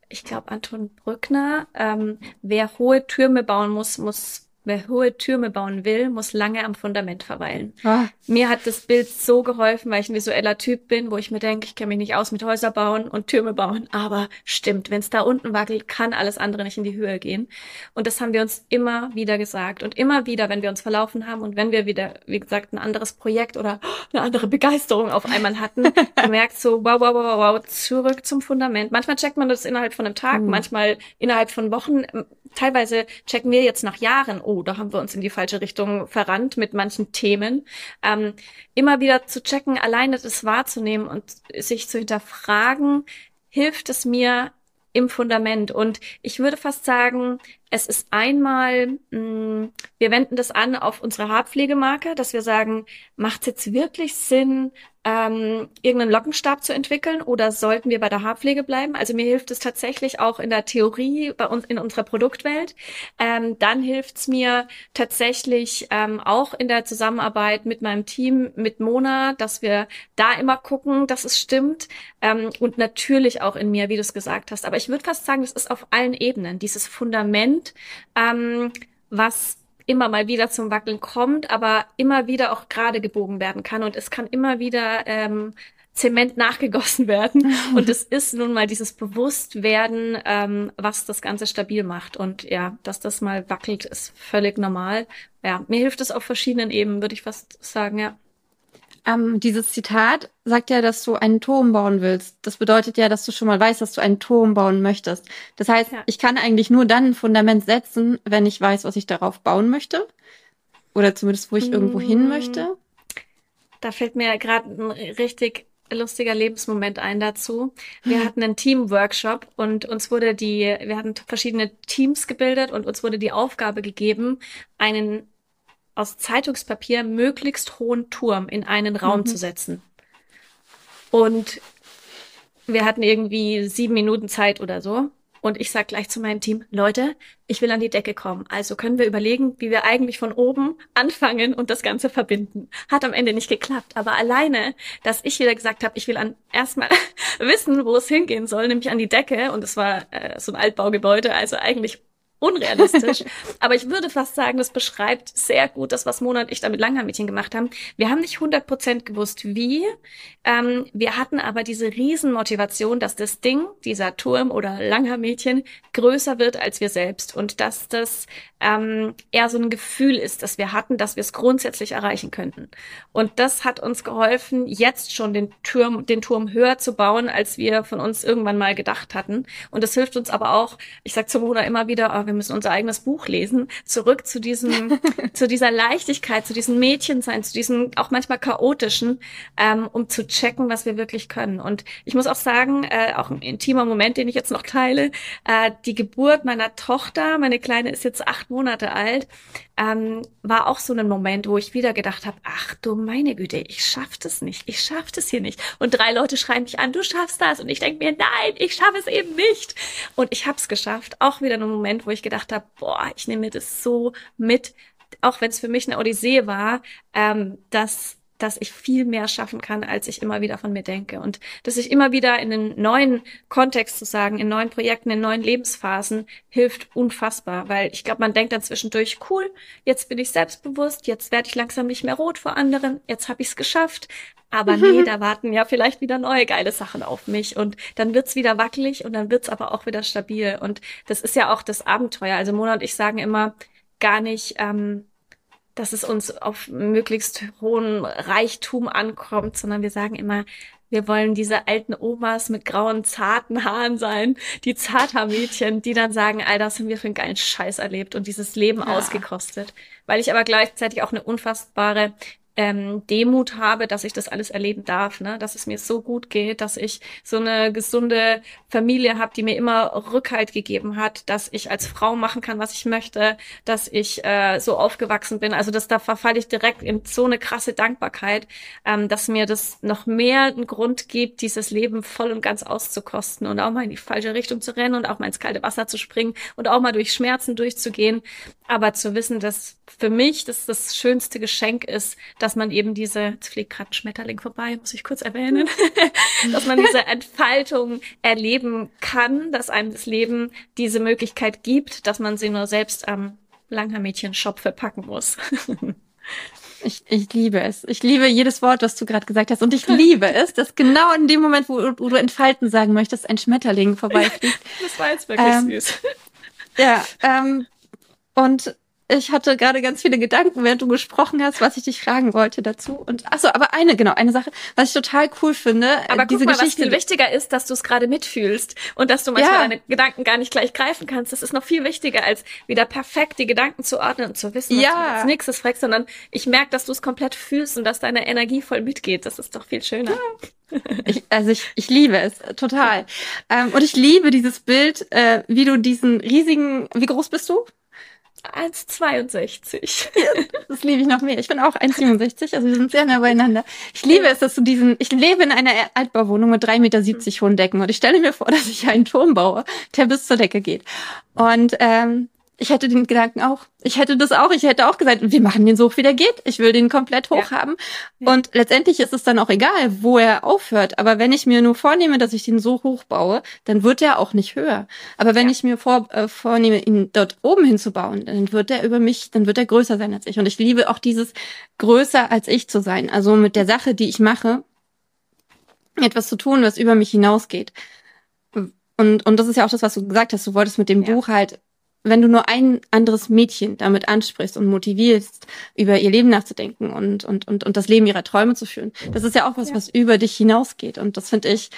ich glaube, Anton Brückner, ähm, wer hohe Türme bauen muss, muss Wer hohe Türme bauen will, muss lange am Fundament verweilen. Ah. Mir hat das Bild so geholfen, weil ich ein visueller Typ bin, wo ich mir denke, ich kenne mich nicht aus mit Häuser bauen und Türme bauen. Aber stimmt, wenn es da unten wackelt, kann alles andere nicht in die Höhe gehen. Und das haben wir uns immer wieder gesagt. Und immer wieder, wenn wir uns verlaufen haben und wenn wir wieder, wie gesagt, ein anderes Projekt oder eine andere Begeisterung auf einmal hatten, <laughs> gemerkt so, wow, wow, wow, wow, zurück zum Fundament. Manchmal checkt man das innerhalb von einem Tag, mhm. manchmal innerhalb von Wochen. Teilweise checken wir jetzt nach Jahren, oh, da haben wir uns in die falsche Richtung verrannt mit manchen Themen. Ähm, immer wieder zu checken, alleine das wahrzunehmen und sich zu hinterfragen, hilft es mir im Fundament. Und ich würde fast sagen, es ist einmal, mh, mm, wir wenden das an auf unsere Haarpflegemarke, dass wir sagen, macht es jetzt wirklich Sinn, ähm, irgendeinen Lockenstab zu entwickeln oder sollten wir bei der Haarpflege bleiben? Also mir hilft es tatsächlich auch in der Theorie bei uns in unserer Produktwelt. Ähm, dann hilft es mir tatsächlich ähm, auch in der Zusammenarbeit mit meinem Team, mit Mona, dass wir da immer gucken, dass es stimmt ähm, und natürlich auch in mir, wie du es gesagt hast. Aber ich würde fast sagen, das ist auf allen Ebenen dieses Fundament, ähm, was immer mal wieder zum Wackeln kommt, aber immer wieder auch gerade gebogen werden kann und es kann immer wieder ähm, Zement <laughs> nachgegossen werden. <laughs> Und es ist nun mal dieses Bewusstwerden, ähm, was das Ganze stabil macht. Und ja, dass das mal wackelt, ist völlig normal. Ja, mir hilft es auf verschiedenen Ebenen, würde ich fast sagen, ja. Ähm, dieses Zitat sagt ja, dass du einen Turm bauen willst. Das bedeutet ja, dass du schon mal weißt, dass du einen Turm bauen möchtest. Das heißt, ja. ich kann eigentlich nur dann ein Fundament setzen, wenn ich weiß, was ich darauf bauen möchte. Oder zumindest, wo ich hm. irgendwo hin hm. möchte. Da fällt mir gerade ein richtig lustiger Lebensmoment ein dazu. Wir hm. hatten einen Teamworkshop und uns wurde die, wir hatten verschiedene Teams gebildet und uns wurde die Aufgabe gegeben, einen aus Zeitungspapier möglichst hohen Turm in einen Raum mhm. zu setzen. Und wir hatten irgendwie sieben Minuten Zeit oder so. Und ich sag gleich zu meinem Team, Leute, ich will an die Decke kommen. Also können wir überlegen, wie wir eigentlich von oben anfangen und das Ganze verbinden. Hat am Ende nicht geklappt. Aber alleine, dass ich wieder gesagt habe, ich will an erstmal <laughs> wissen, wo es hingehen soll, nämlich an die Decke. Und es war äh, so ein Altbaugebäude, also eigentlich unrealistisch. <laughs> Aber ich würde fast sagen, das beschreibt sehr gut das, was Mona und ich da mit Langhaarmädchen gemacht haben. Wir haben nicht 100 Prozent gewusst, wie. Ähm, wir hatten aber diese Riesenmotivation, dass das Ding, dieser Turm oder Langhaarmädchen, größer wird als wir selbst. Und dass das ähm, eher so ein Gefühl ist, das wir hatten, dass wir es grundsätzlich erreichen könnten. Und das hat uns geholfen, jetzt schon den Turm, den Turm höher zu bauen, als wir von uns irgendwann mal gedacht hatten. Und das hilft uns aber auch, ich sag zu Mona immer wieder, oh, wir müssen unser eigenes Buch lesen, zurück zu diesem, <laughs> zu dieser Leichtigkeit, zu diesem Mädchensein, zu diesem auch manchmal chaotischen, ähm, um zu checken, was wir wirklich können. Und ich muss auch sagen, äh, auch ein intimer Moment, den ich jetzt noch teile, äh, die Geburt meiner Tochter, meine Kleine ist jetzt acht Monate alt, ähm, war auch so ein Moment, wo ich wieder gedacht habe, ach du meine Güte, ich schaff das nicht, ich schaff das hier nicht. Und drei Leute schreien mich an, du schaffst das. Und ich denke mir, nein, ich schaffe es eben nicht. Und ich habe es geschafft. Auch wieder ein Moment, wo ich gedacht habe, boah, ich nehme mir das so mit, auch wenn es für mich eine Odyssee war, ähm, dass dass ich viel mehr schaffen kann, als ich immer wieder von mir denke. Und dass ich immer wieder in einen neuen Kontext zu sagen, in neuen Projekten, in neuen Lebensphasen, hilft unfassbar. Weil ich glaube, man denkt dann zwischendurch, cool, jetzt bin ich selbstbewusst, jetzt werde ich langsam nicht mehr rot vor anderen, jetzt habe ich es geschafft. Aber nee, da warten ja vielleicht wieder neue geile Sachen auf mich. Und dann wird's wieder wackelig und dann wird's aber auch wieder stabil. Und das ist ja auch das Abenteuer. Also Mona und ich sagen immer gar nicht, ähm, dass es uns auf möglichst hohen Reichtum ankommt, sondern wir sagen immer, wir wollen diese alten Omas mit grauen, zarten Haaren sein, die Zarthaarmädchen, die dann sagen, all das haben wir für einen geilen Scheiß erlebt und dieses Leben ja. ausgekostet. Weil ich aber gleichzeitig auch eine unfassbare ähm, Demut habe, dass ich das alles erleben darf, ne? dass es mir so gut geht, dass ich so eine gesunde Familie habe, die mir immer Rückhalt gegeben hat, dass ich als Frau machen kann, was ich möchte, dass ich äh, so aufgewachsen bin. Also dass da verfalle ich direkt in so eine krasse Dankbarkeit, ähm, dass mir das noch mehr einen Grund gibt, dieses Leben voll und ganz auszukosten und auch mal in die falsche Richtung zu rennen und auch mal ins kalte Wasser zu springen und auch mal durch Schmerzen durchzugehen. Aber zu wissen, dass für mich das das schönste Geschenk ist, dass man eben diese, jetzt fliegt gerade ein Schmetterling vorbei, muss ich kurz erwähnen, <laughs> dass man diese Entfaltung erleben kann, dass einem das Leben diese Möglichkeit gibt, dass man sie nur selbst am Langhaarmädchen-Shop verpacken muss. <laughs> Ich, ich liebe es. Ich liebe jedes Wort, was du gerade gesagt hast. Und ich liebe es, dass genau in dem Moment, wo, wo du entfalten sagen möchtest, ein Schmetterling vorbeifliegt. Das war jetzt wirklich ähm, süß. Ja, ähm, und ich hatte gerade ganz viele Gedanken, während du gesprochen hast, was ich dich fragen wollte dazu. Und ach so, aber eine, genau, eine Sache, was ich total cool finde. Äh, aber diese guck mal, Geschichte, was viel wichtiger ist, dass du es gerade mitfühlst und dass du manchmal ja. deine Gedanken gar nicht gleich greifen kannst. Das ist noch viel wichtiger, als wieder perfekt die Gedanken zu ordnen und zu wissen, was ja. du als nächstes fragst, sondern ich merke, dass du es komplett fühlst und dass deine Energie voll mitgeht. Das ist doch viel schöner. Ja. Ich, also ich, ich liebe es total. Ähm, und ich liebe dieses Bild, äh, wie du diesen riesigen, wie groß bist du? 1,62. Das liebe ich noch mehr. Ich bin auch 1,67, also wir sind sehr nah beieinander. Ich liebe es, dass du diesen, ich lebe in einer Altbauwohnung mit 3,70 Meter hohen Decken und ich stelle mir vor, dass ich einen Turm baue, der bis zur Decke geht. Und ähm, ich hätte den Gedanken auch. Ich hätte das auch. Ich hätte auch gesagt, wir machen den so hoch, wie der geht. Ich will den komplett hoch ja. haben. Und letztendlich ist es dann auch egal, wo er aufhört. Aber wenn ich mir nur vornehme, dass ich den so hoch baue, dann wird er auch nicht höher. Aber wenn ja. ich mir vor, äh, vornehme, ihn dort oben hinzubauen, dann wird er über mich, dann wird er größer sein als ich. Und ich liebe auch dieses größer als ich zu sein. Also mit der Sache, die ich mache, etwas zu tun, was über mich hinausgeht. Und, und das ist ja auch das, was du gesagt hast. Du wolltest mit dem. Buch halt wenn du nur ein anderes Mädchen damit ansprichst und motivierst, über ihr Leben nachzudenken und, und, und, und das Leben ihrer Träume zu führen, das ist ja auch was, ja. was über dich hinausgeht. Und das finde ich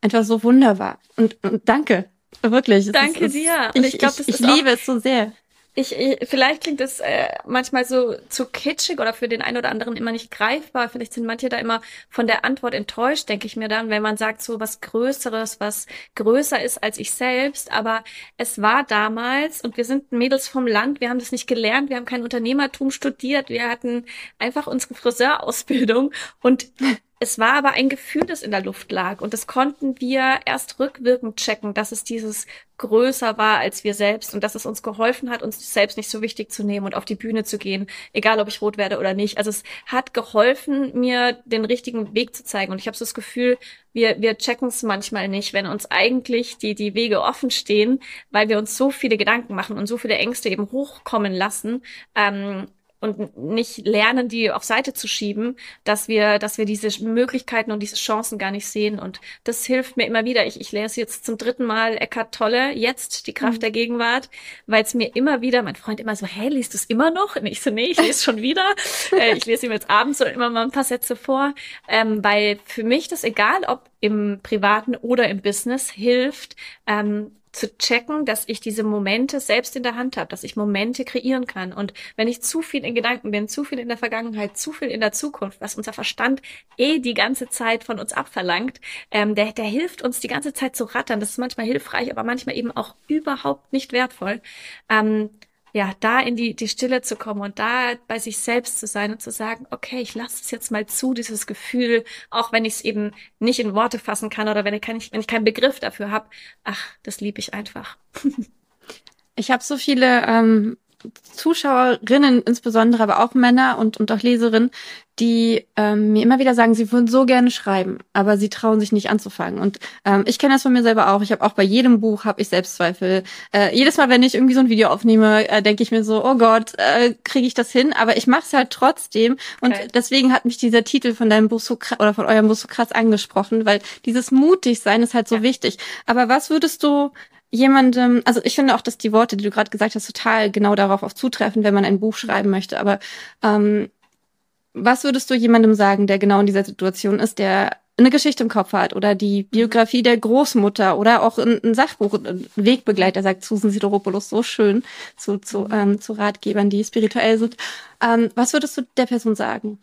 einfach so wunderbar. Und, und danke. Wirklich. Danke ist, dir. Und ich, ich, glaub, ich, ich liebe es so sehr ich, ich vielleicht klingt es äh, manchmal so zu kitschig oder für den einen oder anderen immer nicht greifbar. Vielleicht sind manche da immer von der Antwort enttäuscht, denke ich mir dann, wenn man sagt so was Größeres, was größer ist als ich selbst. Aber es war damals und wir sind Mädels vom Land. Wir haben das nicht gelernt. Wir haben kein Unternehmertum studiert. Wir hatten einfach unsere Friseurausbildung und es war aber ein Gefühl, das in der Luft lag. Und das konnten wir erst rückwirkend checken, dass es dieses größer war als wir selbst und dass es uns geholfen hat, uns selbst nicht so wichtig zu nehmen und auf die Bühne zu gehen, egal ob ich rot werde oder nicht. Also es hat geholfen, mir den richtigen Weg zu zeigen. Und ich habe so das Gefühl, wir, wir checken es manchmal nicht, wenn uns eigentlich die, die Wege offen stehen, weil wir uns so viele Gedanken machen und so viele Ängste eben hochkommen lassen. Ähm, und nicht lernen, die auf Seite zu schieben, dass wir, dass wir diese Möglichkeiten und diese Chancen gar nicht sehen. Und das hilft mir immer wieder. Ich, ich lese jetzt zum dritten Mal Eckart Tolle, jetzt die Kraft mhm. der Gegenwart, weil es mir immer wieder, mein Freund immer so, hä, liest du es immer noch? Und ich so, nee, ich lese schon wieder. <laughs> äh, ich lese ihm jetzt abends so immer mal ein paar Sätze vor, ähm, weil für mich das egal, ob im privaten oder im Business hilft, ähm, zu checken, dass ich diese Momente selbst in der Hand habe, dass ich Momente kreieren kann. Und wenn ich zu viel in Gedanken bin, zu viel in der Vergangenheit, zu viel in der Zukunft, was unser Verstand eh die ganze Zeit von uns abverlangt, ähm, der, der hilft uns die ganze Zeit zu rattern. Das ist manchmal hilfreich, aber manchmal eben auch überhaupt nicht wertvoll. Ähm, ja, da in die, die Stille zu kommen und da bei sich selbst zu sein und zu sagen, okay, ich lasse es jetzt mal zu, dieses Gefühl, auch wenn ich es eben nicht in Worte fassen kann oder wenn ich, kein, wenn ich keinen Begriff dafür habe, ach, das liebe ich einfach. <laughs> ich habe so viele ähm, Zuschauerinnen insbesondere, aber auch Männer und, und auch Leserinnen, die ähm, mir immer wieder sagen, sie würden so gerne schreiben, aber sie trauen sich nicht anzufangen. Und ähm, ich kenne das von mir selber auch. Ich habe auch bei jedem Buch habe ich Selbstzweifel. Äh, jedes Mal, wenn ich irgendwie so ein Video aufnehme, äh, denke ich mir so, oh Gott, äh, kriege ich das hin? Aber ich mache es halt trotzdem. Und okay. deswegen hat mich dieser Titel von deinem Buch so oder von eurem Buch so krass angesprochen, weil dieses mutig sein ist halt so ja. wichtig. Aber was würdest du jemandem, also ich finde auch, dass die Worte, die du gerade gesagt hast, total genau darauf auch zutreffen, wenn man ein Buch schreiben möchte. Aber ähm, was würdest du jemandem sagen, der genau in dieser Situation ist, der eine Geschichte im Kopf hat oder die Biografie der Großmutter oder auch ein, ein Sachbuch, ein Wegbegleiter, sagt Susan Sideropoulos so schön zu, zu, ähm, zu Ratgebern, die spirituell sind. Ähm, was würdest du der Person sagen?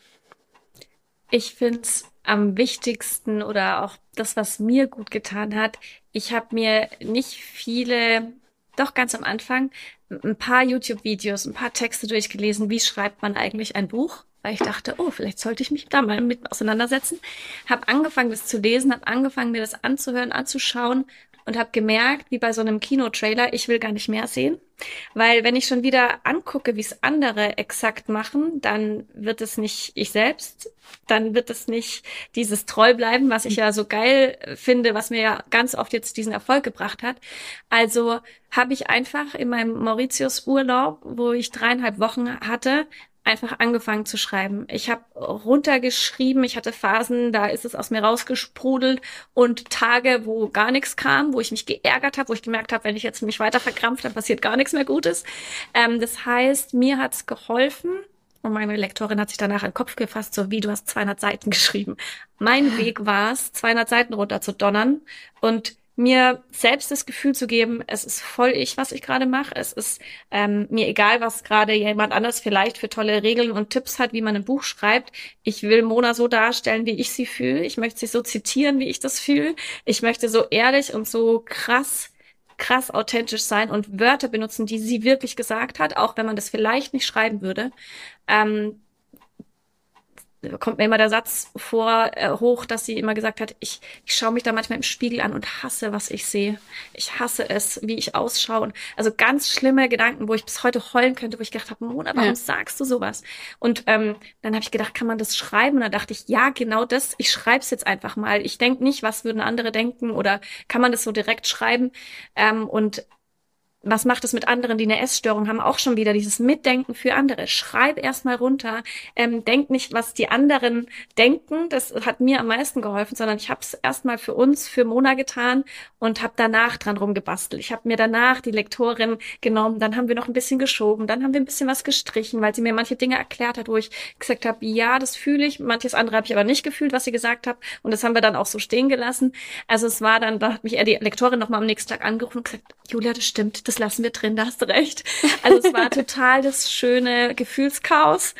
Ich finde es am wichtigsten oder auch das, was mir gut getan hat. Ich habe mir nicht viele, doch ganz am Anfang, ein paar YouTube-Videos, ein paar Texte durchgelesen, wie schreibt man eigentlich ein Buch weil ich dachte, oh, vielleicht sollte ich mich da mal mit auseinandersetzen. Habe angefangen, das zu lesen, habe angefangen, mir das anzuhören, anzuschauen und habe gemerkt, wie bei so einem Kinotrailer, ich will gar nicht mehr sehen. Weil wenn ich schon wieder angucke, wie es andere exakt machen, dann wird es nicht ich selbst, dann wird es nicht dieses treu bleiben, was ich ja so geil finde, was mir ja ganz oft jetzt diesen Erfolg gebracht hat. Also habe ich einfach in meinem Mauritius-Urlaub, wo ich dreieinhalb Wochen hatte, einfach angefangen zu schreiben. Ich habe runtergeschrieben, ich hatte Phasen, da ist es aus mir rausgesprudelt und Tage, wo gar nichts kam, wo ich mich geärgert habe, wo ich gemerkt habe, wenn ich jetzt mich weiter verkrampft, dann passiert gar nichts mehr Gutes. Ähm, das heißt, mir hat's geholfen, und meine Lektorin hat sich danach an Kopf gefasst, so wie du hast 200 Seiten <laughs> geschrieben. Mein Weg war es, 200 Seiten runter zu donnern und mir selbst das Gefühl zu geben, es ist voll ich, was ich gerade mache. Es ist ähm, mir egal, was gerade jemand anders vielleicht für tolle Regeln und Tipps hat, wie man ein Buch schreibt. Ich will Mona so darstellen, wie ich sie fühle. Ich möchte sie so zitieren, wie ich das fühle. Ich möchte so ehrlich und so krass krass authentisch sein und Wörter benutzen, die sie wirklich gesagt hat, auch wenn man das vielleicht nicht schreiben würde. Ähm, kommt mir immer der Satz vor äh, hoch, dass sie immer gesagt hat, ich, ich schaue mich da manchmal im Spiegel an und hasse, was ich sehe. Ich hasse es, wie ich ausschaue. Und also ganz schlimme Gedanken, wo ich bis heute heulen könnte, wo ich gedacht habe, Mona, warum ja. sagst du sowas? Und ähm, dann habe ich gedacht, kann man das schreiben? Und dann dachte ich, ja, genau das. Ich schreibe es jetzt einfach mal. Ich denke nicht, was würden andere denken oder kann man das so direkt schreiben? Ähm, und was macht es mit anderen, die eine Essstörung haben? Auch schon wieder dieses Mitdenken für andere. Schreib erstmal runter. Ähm, denk nicht, was die anderen denken. Das hat mir am meisten geholfen, sondern ich habe es erstmal für uns, für Mona getan und habe danach dran rumgebastelt. Ich habe mir danach die Lektorin genommen, dann haben wir noch ein bisschen geschoben, dann haben wir ein bisschen was gestrichen, weil sie mir manche Dinge erklärt hat, wo ich gesagt habe, ja, das fühle ich. Manches andere habe ich aber nicht gefühlt, was sie gesagt hat. Und das haben wir dann auch so stehen gelassen. Also es war dann, da hat mich eher die Lektorin nochmal am nächsten Tag angerufen und gesagt, Julia, das stimmt das lassen wir drin, da hast du recht. Also es war <laughs> total das schöne Gefühlschaos.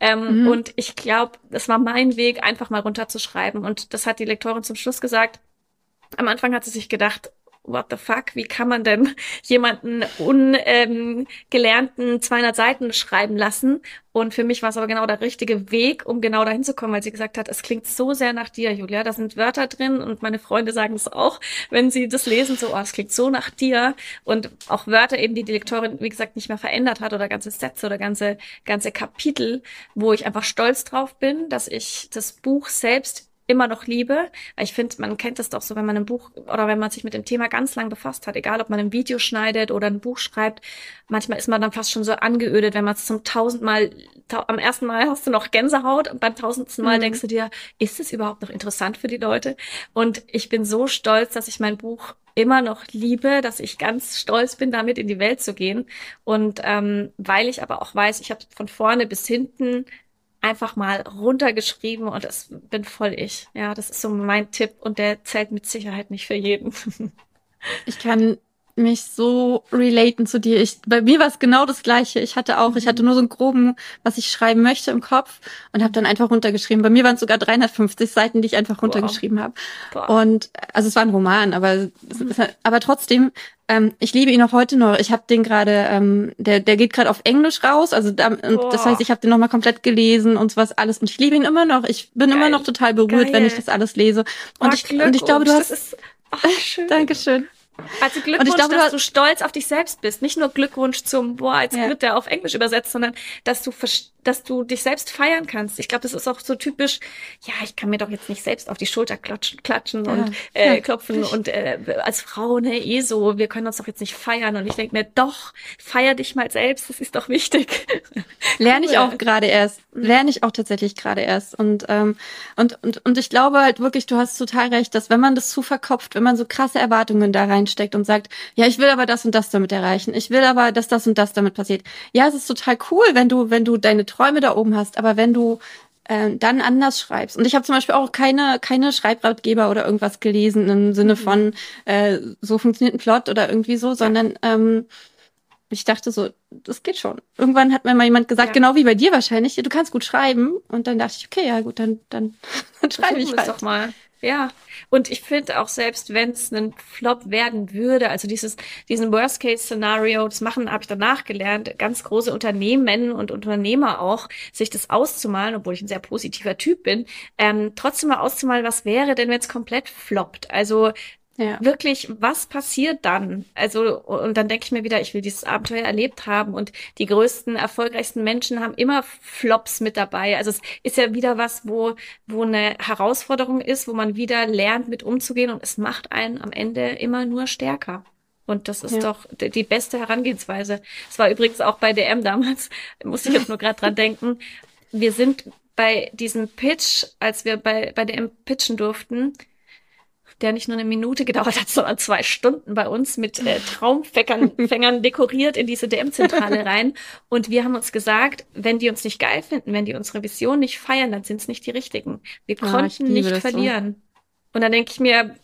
Ähm, mhm. Und ich glaube, das war mein Weg, einfach mal runterzuschreiben. Und das hat die Lektorin zum Schluss gesagt. Am Anfang hat sie sich gedacht, what the fuck, wie kann man denn <laughs> jemanden ungelernten ähm, 200 Seiten schreiben lassen? Und für mich war es aber genau der richtige Weg, um genau dahin zu kommen, weil sie gesagt hat, es klingt so sehr nach dir, Julia. Da sind Wörter drin und meine Freunde sagen es auch, wenn sie das lesen, so, oh, es klingt so nach dir. Und auch Wörter eben, die die Lektorin, wie gesagt, nicht mehr verändert hat oder ganze Sätze oder ganze, ganze Kapitel, wo ich einfach stolz drauf bin, dass ich das Buch selbst immer noch liebe. Ich finde, man kennt das doch so, wenn man ein Buch oder wenn man sich mit dem Thema ganz lang befasst hat, egal ob man ein Video schneidet oder ein Buch schreibt, manchmal ist man dann fast schon so angeödet, wenn man es zum tausendmal, ta am ersten Mal hast du noch Gänsehaut und beim tausendsten Mal mhm. denkst du dir, ist es überhaupt noch interessant für die Leute? Und ich bin so stolz, dass ich mein Buch immer noch liebe, dass ich ganz stolz bin, damit in die Welt zu gehen. Und ähm, weil ich aber auch weiß, ich habe von vorne bis hinten einfach mal runtergeschrieben und das bin voll ich. Ja, das ist so mein Tipp und der zählt mit Sicherheit nicht für jeden. <laughs> Ich kann mich so relaten zu dir. Ich, bei mir war es genau das Gleiche. Ich hatte auch, ich hatte mhm. nur so einen groben, was ich schreiben möchte im Kopf und habe dann einfach runtergeschrieben. Bei mir waren es sogar 350 Seiten, die ich einfach runtergeschrieben wow. habe. Und also es war ein Roman, aber mhm. aber trotzdem, ähm, ich liebe ihn auch heute noch. Ich habe den gerade, ähm, der der geht gerade auf Englisch raus. Also da, und das heißt, ich habe den noch mal komplett gelesen und sowas alles. Und ich liebe ihn immer noch. Ich bin Geil. immer noch total berührt, Geil. wenn ich das alles lese. Und oh, ich und ich glaube, du hast. Ist, oh, schön. <laughs> Dankeschön. Also Glückwunsch, glaube, dass du stolz auf dich selbst bist. Nicht nur Glückwunsch zum, boah, jetzt ja. wird der auf Englisch übersetzt, sondern dass du, dass du dich selbst feiern kannst. Ich glaube, das ist auch so typisch, ja, ich kann mir doch jetzt nicht selbst auf die Schulter klatschen, klatschen ja. und äh, ja. klopfen und äh, als Frau, ne, eh so, wir können uns doch jetzt nicht feiern. Und ich denke mir, doch, feier dich mal selbst, das ist doch wichtig. <laughs> Lerne ich auch gerade erst. Mhm. Lerne ich auch tatsächlich gerade erst. Und, ähm, und, und, und ich glaube halt wirklich, du hast total recht, dass wenn man das zu verkopft, wenn man so krasse Erwartungen da reinsteckt und sagt, ja, ich will aber das und das damit erreichen, ich will aber, dass das und das damit passiert. Ja, es ist total cool, wenn du, wenn du deine Träume da oben hast, aber wenn du äh, dann anders schreibst. Und ich habe zum Beispiel auch keine, keine Schreibratgeber oder irgendwas gelesen im Sinne mhm. von äh, so funktioniert ein Plot oder irgendwie so, sondern ähm, ich dachte so, das geht schon. Irgendwann hat mir mal jemand gesagt, ja. genau wie bei dir wahrscheinlich, du kannst gut schreiben. Und dann dachte ich, okay, ja gut, dann, dann, dann <laughs> schreibe ich halt. doch mal. Ja, und ich finde auch selbst, wenn es ein Flop werden würde, also dieses diesen Worst-Case-Szenario, das machen habe ich danach gelernt, ganz große Unternehmen und Unternehmer auch, sich das auszumalen, obwohl ich ein sehr positiver Typ bin, ähm, trotzdem mal auszumalen, was wäre denn, wenn es komplett floppt. Also ja. Wirklich, was passiert dann? Also, und dann denke ich mir wieder, ich will dieses Abenteuer erlebt haben und die größten, erfolgreichsten Menschen haben immer Flops mit dabei. Also es ist ja wieder was, wo, wo eine Herausforderung ist, wo man wieder lernt, mit umzugehen und es macht einen am Ende immer nur stärker. Und das ist ja. doch die beste Herangehensweise. Es war übrigens auch bei DM damals, <laughs> muss ich jetzt nur gerade dran denken. Wir sind bei diesem Pitch, als wir bei, bei DM pitchen durften, der nicht nur eine Minute gedauert hat, sondern zwei Stunden bei uns mit äh, Traumfängern <laughs> dekoriert in diese DM-Zentrale <laughs> rein. Und wir haben uns gesagt, wenn die uns nicht geil finden, wenn die unsere Vision nicht feiern, dann sind es nicht die richtigen. Wir ah, konnten nicht verlieren. So. Und dann denke ich mir,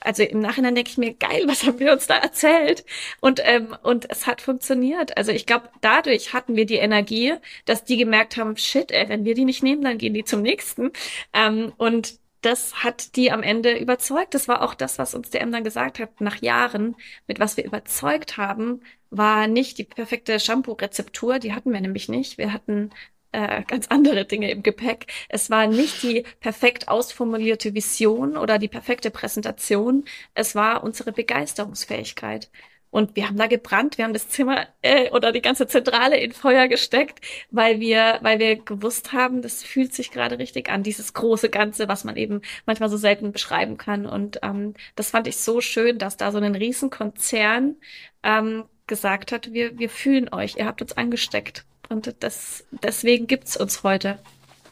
also im Nachhinein denke ich mir, geil, was haben wir uns da erzählt? Und, ähm, und es hat funktioniert. Also ich glaube, dadurch hatten wir die Energie, dass die gemerkt haben, shit, ey, wenn wir die nicht nehmen, dann gehen die zum nächsten. Ähm, und das hat die am Ende überzeugt. Das war auch das, was uns DM dann gesagt hat, nach Jahren, mit was wir überzeugt haben, war nicht die perfekte Shampoo-Rezeptur, die hatten wir nämlich nicht. Wir hatten äh, ganz andere Dinge im Gepäck. Es war nicht die perfekt ausformulierte Vision oder die perfekte Präsentation. Es war unsere Begeisterungsfähigkeit. Und wir haben da gebrannt, wir haben das Zimmer äh, oder die ganze Zentrale in Feuer gesteckt, weil wir, weil wir gewusst haben, das fühlt sich gerade richtig an, dieses große Ganze, was man eben manchmal so selten beschreiben kann. Und ähm, das fand ich so schön, dass da so ein Riesenkonzern ähm, gesagt hat, wir, wir fühlen euch, ihr habt uns angesteckt. Und das, deswegen gibt's uns heute.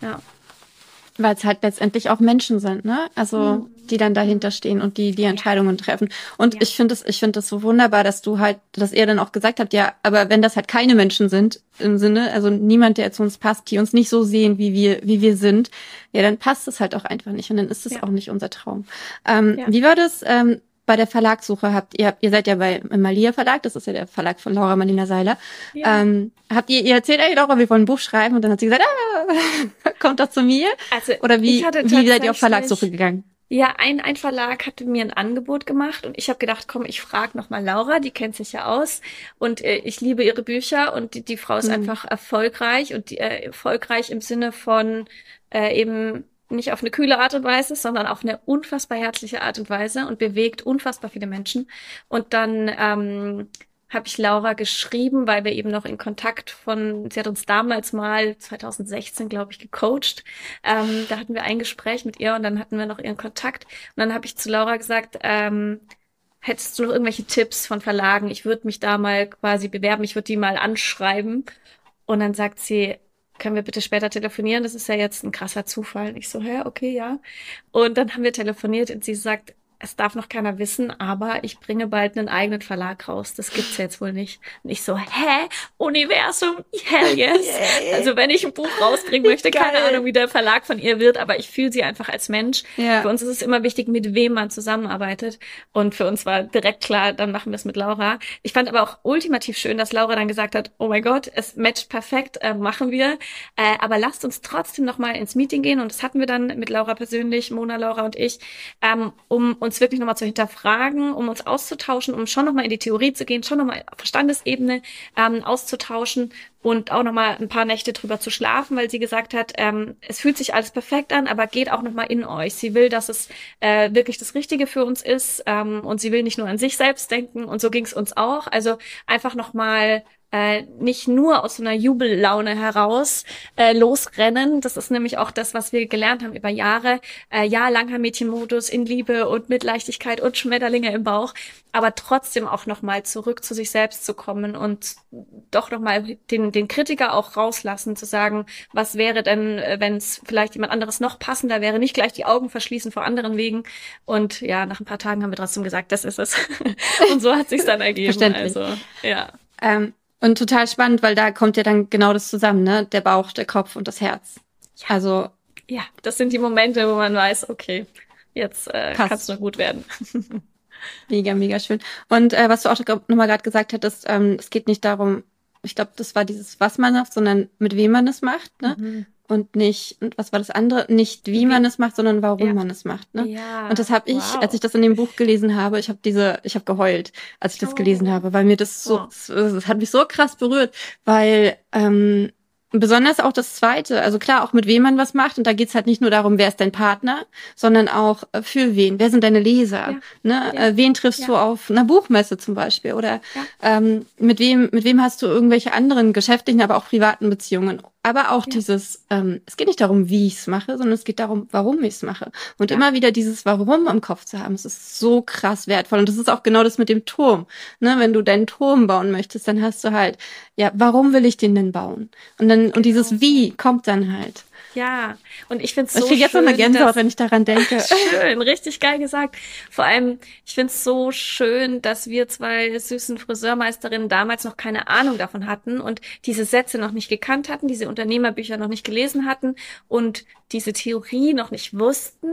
Ja. Weil es halt letztendlich auch Menschen sind, ne? Also mhm. die dann dahinter stehen und die die Entscheidungen treffen. Und ja. ich finde es, ich finde es so wunderbar, dass du halt, dass ihr dann auch gesagt habt, ja, aber wenn das halt keine Menschen sind im Sinne, also niemand, der zu uns passt, die uns nicht so sehen, wie wir, wie wir sind, ja, dann passt es halt auch einfach nicht und dann ist es ja. auch nicht unser Traum. Ähm, ja. Wie war das? Ähm, bei der Verlagssuche habt ihr, ihr seid ja bei Malia Verlag, das ist ja der Verlag von Laura Marlina Seiler. Ja. Ähm, habt ihr, ihr erzählt eigentlich Laura, wir wollen ein Buch schreiben und dann hat sie gesagt, ah, <laughs> kommt doch zu mir. Also Oder wie, wie seid ihr auf Verlagssuche gegangen? Ja, ein, ein Verlag hatte mir ein Angebot gemacht und ich habe gedacht, komm, ich frage nochmal Laura, die kennt sich ja aus und äh, ich liebe ihre Bücher und die, die Frau ist mhm. einfach erfolgreich und die, äh, erfolgreich im Sinne von äh, eben nicht auf eine kühle Art und Weise, sondern auf eine unfassbar herzliche Art und Weise und bewegt unfassbar viele Menschen. Und dann ähm, habe ich Laura geschrieben, weil wir eben noch in Kontakt von, sie hat uns damals mal 2016, glaube ich, gecoacht. Ähm, da hatten wir ein Gespräch mit ihr und dann hatten wir noch ihren Kontakt. Und dann habe ich zu Laura gesagt, ähm, hättest du noch irgendwelche Tipps von Verlagen? Ich würde mich da mal quasi bewerben, ich würde die mal anschreiben. Und dann sagt sie, können wir bitte später telefonieren? Das ist ja jetzt ein krasser Zufall. Ich so, hä, okay, ja. Und dann haben wir telefoniert und sie sagt, es darf noch keiner wissen, aber ich bringe bald einen eigenen Verlag raus. Das gibt's jetzt wohl nicht. Und ich so, hä? Universum? Hell <laughs> yes. Yeah. Also wenn ich ein Buch rausbringen möchte, Geil. keine Ahnung, wie der Verlag von ihr wird, aber ich fühle sie einfach als Mensch. Ja. Für uns ist es immer wichtig, mit wem man zusammenarbeitet. Und für uns war direkt klar, dann machen wir es mit Laura. Ich fand aber auch ultimativ schön, dass Laura dann gesagt hat, oh mein Gott, es matcht perfekt, äh, machen wir. Äh, aber lasst uns trotzdem noch mal ins Meeting gehen. Und das hatten wir dann mit Laura persönlich, Mona, Laura und ich, ähm, um uns wirklich nochmal zu hinterfragen, um uns auszutauschen, um schon nochmal in die Theorie zu gehen, schon nochmal auf Verstandesebene ähm, auszutauschen und auch nochmal ein paar Nächte drüber zu schlafen, weil sie gesagt hat, ähm, es fühlt sich alles perfekt an, aber geht auch nochmal in euch. Sie will, dass es äh, wirklich das Richtige für uns ist ähm, und sie will nicht nur an sich selbst denken und so ging es uns auch. Also einfach nochmal äh, nicht nur aus so einer Jubellaune heraus äh, losrennen. Das ist nämlich auch das, was wir gelernt haben über Jahre. Äh, ja, langer Mädchenmodus in Liebe und mit Leichtigkeit und Schmetterlinge im Bauch, aber trotzdem auch nochmal zurück zu sich selbst zu kommen und doch nochmal den, den Kritiker auch rauslassen, zu sagen, was wäre denn, äh, wenn es vielleicht jemand anderes noch passender wäre, nicht gleich die Augen verschließen vor anderen Wegen. Und ja, nach ein paar Tagen haben wir trotzdem gesagt, das ist es. <laughs> und so hat sich dann ergeben. Verständlich. Also, ja. Ähm, und total spannend, weil da kommt ja dann genau das zusammen, ne? Der Bauch, der Kopf und das Herz. Ja. Also. Ja, das sind die Momente, wo man weiß, okay, jetzt äh, kann es nur gut werden. <laughs> mega, mega schön. Und äh, was du auch nochmal gerade gesagt hattest, ähm, es geht nicht darum, ich glaube, das war dieses, was man macht, sondern mit wem man es macht, ne? Mhm und nicht, und was war das andere? Nicht wie man es macht, sondern warum ja. man es macht. Ne? Ja. Und das habe ich, wow. als ich das in dem Buch gelesen habe, ich habe diese, ich habe geheult, als ich das oh. gelesen habe, weil mir das so, oh. es hat mich so krass berührt, weil ähm, besonders auch das Zweite, also klar, auch mit wem man was macht. Und da geht's halt nicht nur darum, wer ist dein Partner, sondern auch äh, für wen. Wer sind deine Leser? Ja. Ne? Ja. Äh, wen triffst ja. du auf einer Buchmesse zum Beispiel? Oder ähm, mit wem, mit wem hast du irgendwelche anderen geschäftlichen, aber auch privaten Beziehungen? Aber auch ja. dieses, ähm, es geht nicht darum, wie ich es mache, sondern es geht darum, warum ich es mache. Und ja. immer wieder dieses Warum im Kopf zu haben, es ist so krass wertvoll. Und das ist auch genau das mit dem Turm. Ne? Wenn du deinen Turm bauen möchtest, dann hast du halt, ja, warum will ich den denn bauen? Und dann, genau. und dieses Wie kommt dann halt. Ja, und ich finde es so Ich kriege jetzt so eine Gänsehaut, wenn ich daran denke. <laughs> schön, richtig geil gesagt. Vor allem, ich finde es so schön, dass wir zwei süßen Friseurmeisterinnen damals noch keine Ahnung davon hatten und diese Sätze noch nicht gekannt hatten, diese Unternehmerbücher noch nicht gelesen hatten und diese Theorie noch nicht wussten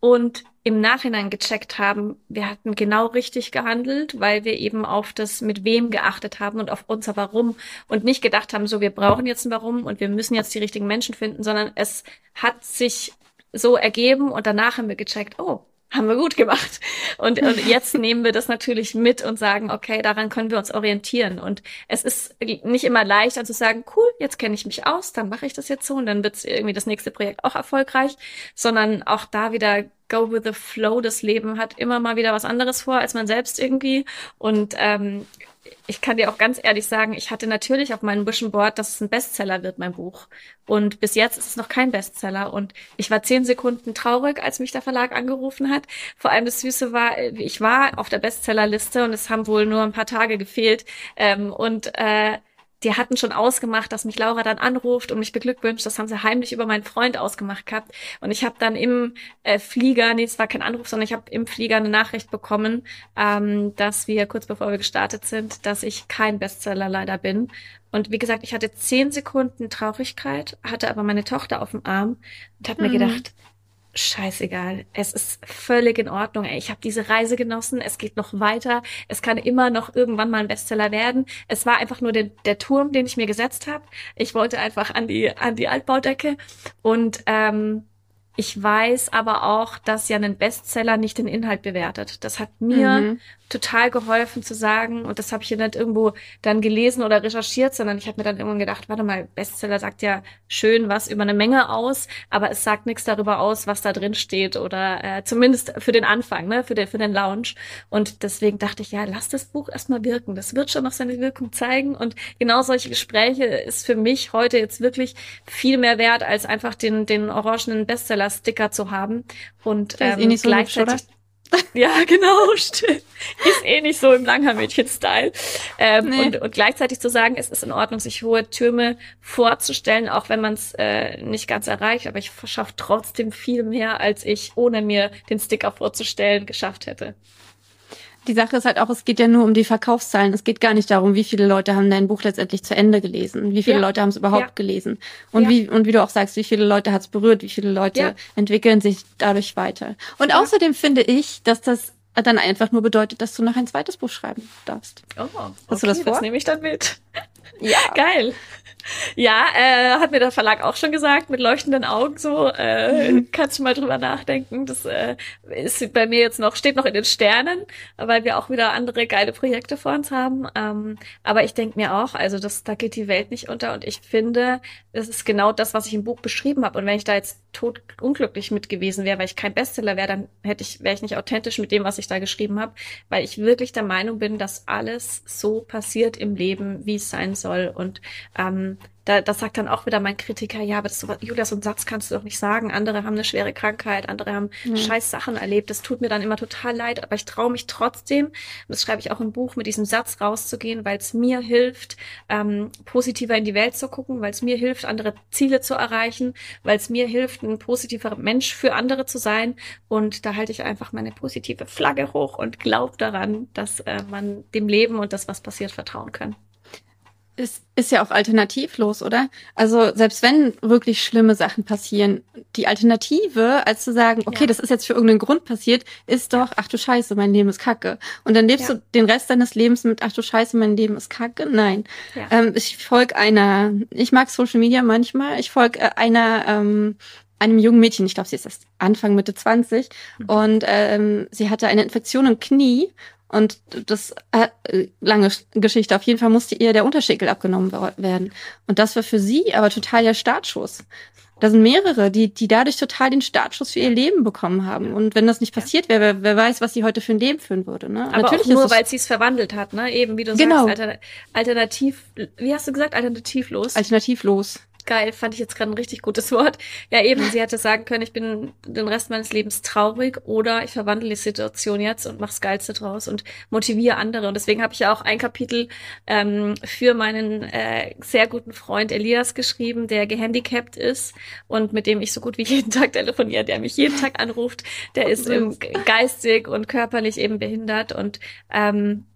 und im Nachhinein gecheckt haben, wir hatten genau richtig gehandelt, weil wir eben auf das mit wem geachtet haben und auf unser Warum und nicht gedacht haben, so wir brauchen jetzt ein Warum und wir müssen jetzt die richtigen Menschen finden, sondern es hat sich so ergeben und danach haben wir gecheckt, oh, haben wir gut gemacht. Und, und <laughs> jetzt nehmen wir das natürlich mit und sagen, okay, daran können wir uns orientieren. Und es ist nicht immer leicht, also zu sagen, cool, jetzt kenne ich mich aus, dann mache ich das jetzt so und dann wird irgendwie das nächste Projekt auch erfolgreich, sondern auch da wieder go with the flow. Das Leben hat immer mal wieder was anderes vor als man selbst irgendwie. Und ähm, ich kann dir auch ganz ehrlich sagen, ich hatte natürlich auf meinem Vision Board, dass es ein Bestseller wird, mein Buch. Und bis jetzt ist es noch kein Bestseller. Und ich war zehn Sekunden traurig, als mich der Verlag angerufen hat. Vor allem das Süße war, ich war auf der Bestsellerliste und es haben wohl nur ein paar Tage gefehlt. Ähm, und äh, die hatten schon ausgemacht, dass mich Laura dann anruft und mich beglückwünscht. Das haben sie heimlich über meinen Freund ausgemacht gehabt. Und ich habe dann im äh, Flieger, nee, es war kein Anruf, sondern ich habe im Flieger eine Nachricht bekommen, ähm, dass wir kurz bevor wir gestartet sind, dass ich kein Bestseller leider bin. Und wie gesagt, ich hatte zehn Sekunden Traurigkeit, hatte aber meine Tochter auf dem Arm und habe mhm. mir gedacht, scheißegal. Es ist völlig in Ordnung. Ich habe diese Reise genossen. Es geht noch weiter. Es kann immer noch irgendwann mal ein Bestseller werden. Es war einfach nur der, der Turm, den ich mir gesetzt habe. Ich wollte einfach an die an die Altbaudecke und ähm, ich weiß aber auch, dass ja ein Bestseller nicht den Inhalt bewertet. Das hat mir mhm. total geholfen zu sagen, und das habe ich ja nicht irgendwo dann gelesen oder recherchiert, sondern ich habe mir dann irgendwann gedacht, warte mal, Bestseller sagt ja schön was über eine Menge aus, aber es sagt nichts darüber aus, was da drin steht oder äh, zumindest für den Anfang, ne, für den, für den Launch. Und deswegen dachte ich, ja, lass das Buch erstmal wirken. Das wird schon noch seine Wirkung zeigen. Und genau solche Gespräche ist für mich heute jetzt wirklich viel mehr wert, als einfach den, den orangenen Bestseller Sticker zu haben und ähm, eh nicht so gleichzeitig hübsch, <laughs> ja, genau, <laughs> stimmt. Ist eh nicht so im Langhaar-Mädchen-Style. Ähm, nee. und, und gleichzeitig zu sagen, es ist in Ordnung, sich hohe Türme vorzustellen, auch wenn man es äh, nicht ganz erreicht. Aber ich verschaffe trotzdem viel mehr, als ich ohne mir den Sticker vorzustellen geschafft hätte die Sache ist halt auch, es geht ja nur um die Verkaufszahlen. Es geht gar nicht darum, wie viele Leute haben dein Buch letztendlich zu Ende gelesen, wie viele ja. Leute haben es überhaupt ja. gelesen und ja. wie und wie du auch sagst, wie viele Leute hat es berührt, wie viele Leute entwickeln sich dadurch weiter. Und außerdem finde ich, dass das dann einfach nur bedeutet, dass du noch ein zweites Buch schreiben darfst. Oh, okay, Hast du das vor? Das nehme ich dann mit. Ja. <laughs> Geil. Ja, äh, hat mir der Verlag auch schon gesagt, mit leuchtenden Augen so, äh, mhm. kannst du mal drüber nachdenken. Das äh, ist bei mir jetzt noch, steht noch in den Sternen, weil wir auch wieder andere geile Projekte vor uns haben. Ähm, aber ich denke mir auch, also das, da geht die Welt nicht unter und ich finde, das ist genau das, was ich im Buch beschrieben habe. Und wenn ich da jetzt tot unglücklich mit gewesen wäre, weil ich kein Bestseller wäre, dann hätte ich, wäre ich nicht authentisch mit dem, was ich da geschrieben habe, weil ich wirklich der Meinung bin, dass alles so passiert im Leben, wie es sein soll. Und ähm, da, das sagt dann auch wieder mein Kritiker, ja, aber das so, Julia, so einen Satz kannst du doch nicht sagen. Andere haben eine schwere Krankheit, andere haben mhm. scheiß Sachen erlebt. Das tut mir dann immer total leid, aber ich traue mich trotzdem, das schreibe ich auch im Buch, mit diesem Satz rauszugehen, weil es mir hilft, ähm, positiver in die Welt zu gucken, weil es mir hilft, andere Ziele zu erreichen, weil es mir hilft, ein positiver Mensch für andere zu sein. Und da halte ich einfach meine positive Flagge hoch und glaube daran, dass äh, man dem Leben und das, was passiert, vertrauen kann ist, ist ja auch alternativlos, oder? Also selbst wenn wirklich schlimme Sachen passieren, die Alternative, als zu sagen, okay, ja. das ist jetzt für irgendeinen Grund passiert, ist doch, ach du Scheiße, mein Leben ist kacke. Und dann lebst ja. du den Rest deines Lebens mit, ach du Scheiße, mein Leben ist kacke. Nein. Ja. Ähm, ich folge einer, ich mag Social Media manchmal, ich folge äh, einer ähm, einem jungen Mädchen, ich glaube, sie ist erst Anfang, Mitte 20 mhm. und ähm, sie hatte eine Infektion im Knie und das äh, lange Geschichte. Auf jeden Fall musste ihr der Unterschenkel abgenommen werden. Und das war für sie aber total der Startschuss. Da sind mehrere, die, die dadurch total den Startschuss für ihr Leben bekommen haben. Und wenn das nicht passiert wäre, wer, wer weiß, was sie heute für ein Leben führen würde. Ne? Aber Natürlich auch nur, weil sie es verwandelt hat, ne? Eben, wie du genau. sagst, alternativ, wie hast du gesagt, alternativlos? Alternativlos geil, fand ich jetzt gerade ein richtig gutes Wort. Ja, eben, sie hätte sagen können, ich bin den Rest meines Lebens traurig oder ich verwandle die Situation jetzt und mach's Geilste draus und motiviere andere. Und deswegen habe ich ja auch ein Kapitel ähm, für meinen äh, sehr guten Freund Elias geschrieben, der gehandicapt ist und mit dem ich so gut wie jeden Tag telefoniere, der mich jeden Tag anruft. Der ist ähm, geistig und körperlich eben behindert und ähm,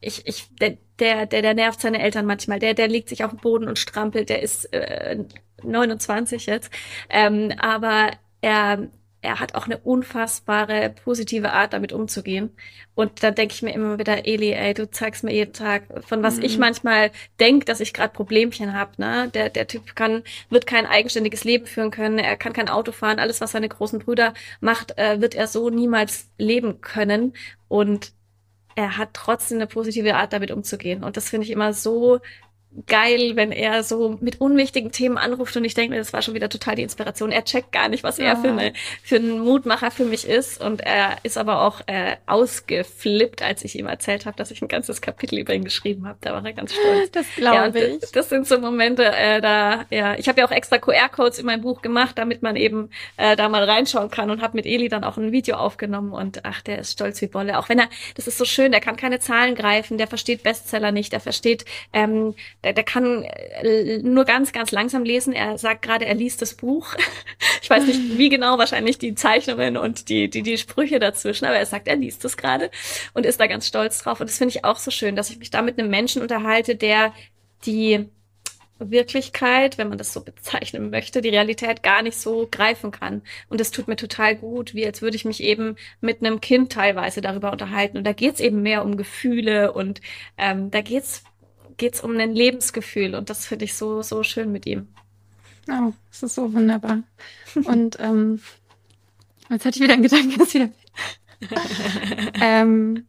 ich, ich, der, der, der, der nervt seine Eltern manchmal. Der, der legt sich auf den Boden und strampelt. Der ist äh, 29 jetzt. Ähm, aber er, er hat auch eine unfassbare positive Art, damit umzugehen. Und da denke ich mir immer wieder, Eli, ey, du zeigst mir jeden Tag, von was mhm. ich manchmal denk, dass ich gerade Problemchen habe. Ne? Der, der Typ kann, wird kein eigenständiges Leben führen können, er kann kein Auto fahren, alles, was seine großen Brüder macht, äh, wird er so niemals leben können. Und er hat trotzdem eine positive Art, damit umzugehen. Und das finde ich immer so geil, wenn er so mit unwichtigen Themen anruft und ich denke mir, das war schon wieder total die Inspiration. Er checkt gar nicht, was ja. er für, eine, für einen Mutmacher für mich ist und er ist aber auch äh, ausgeflippt, als ich ihm erzählt habe, dass ich ein ganzes Kapitel über ihn geschrieben habe. Da war er ganz stolz. <laughs> Das glaube ja, ich. Das, das, sind so Momente, äh, da ja, ich habe ja auch extra QR-Codes in mein Buch gemacht, damit man eben äh, da mal reinschauen kann und habe mit Eli dann auch ein Video aufgenommen und ach, der ist stolz wie Bolle. Auch wenn er, das ist so schön, der kann keine Zahlen greifen, der versteht Bestseller nicht, der versteht ähm, der, der kann äh, nur ganz, ganz langsam lesen. Er sagt gerade, er liest das Buch. <laughs> Ich weiß nicht, wie genau, wahrscheinlich die Zeichnungen und die, die, die Sprüche dazwischen, aber er sagt, er liest es gerade und ist da ganz stolz drauf. Und das finde ich auch so schön, dass ich mich da mit einem Menschen unterhalte, der die Wirklichkeit, wenn man das so bezeichnen möchte, die Realität gar nicht so greifen kann. Und das tut mir total gut, wie als würde ich mich eben mit einem Kind teilweise darüber unterhalten. Und da geht's eben mehr um Gefühle und ähm, da geht's geht's um ein Lebensgefühl und das finde ich so, so schön mit ihm. Oh, das ist so wunderbar. Und <laughs> ähm, jetzt hatte ich wieder einen Gedanken, dass wieder. <laughs> ähm,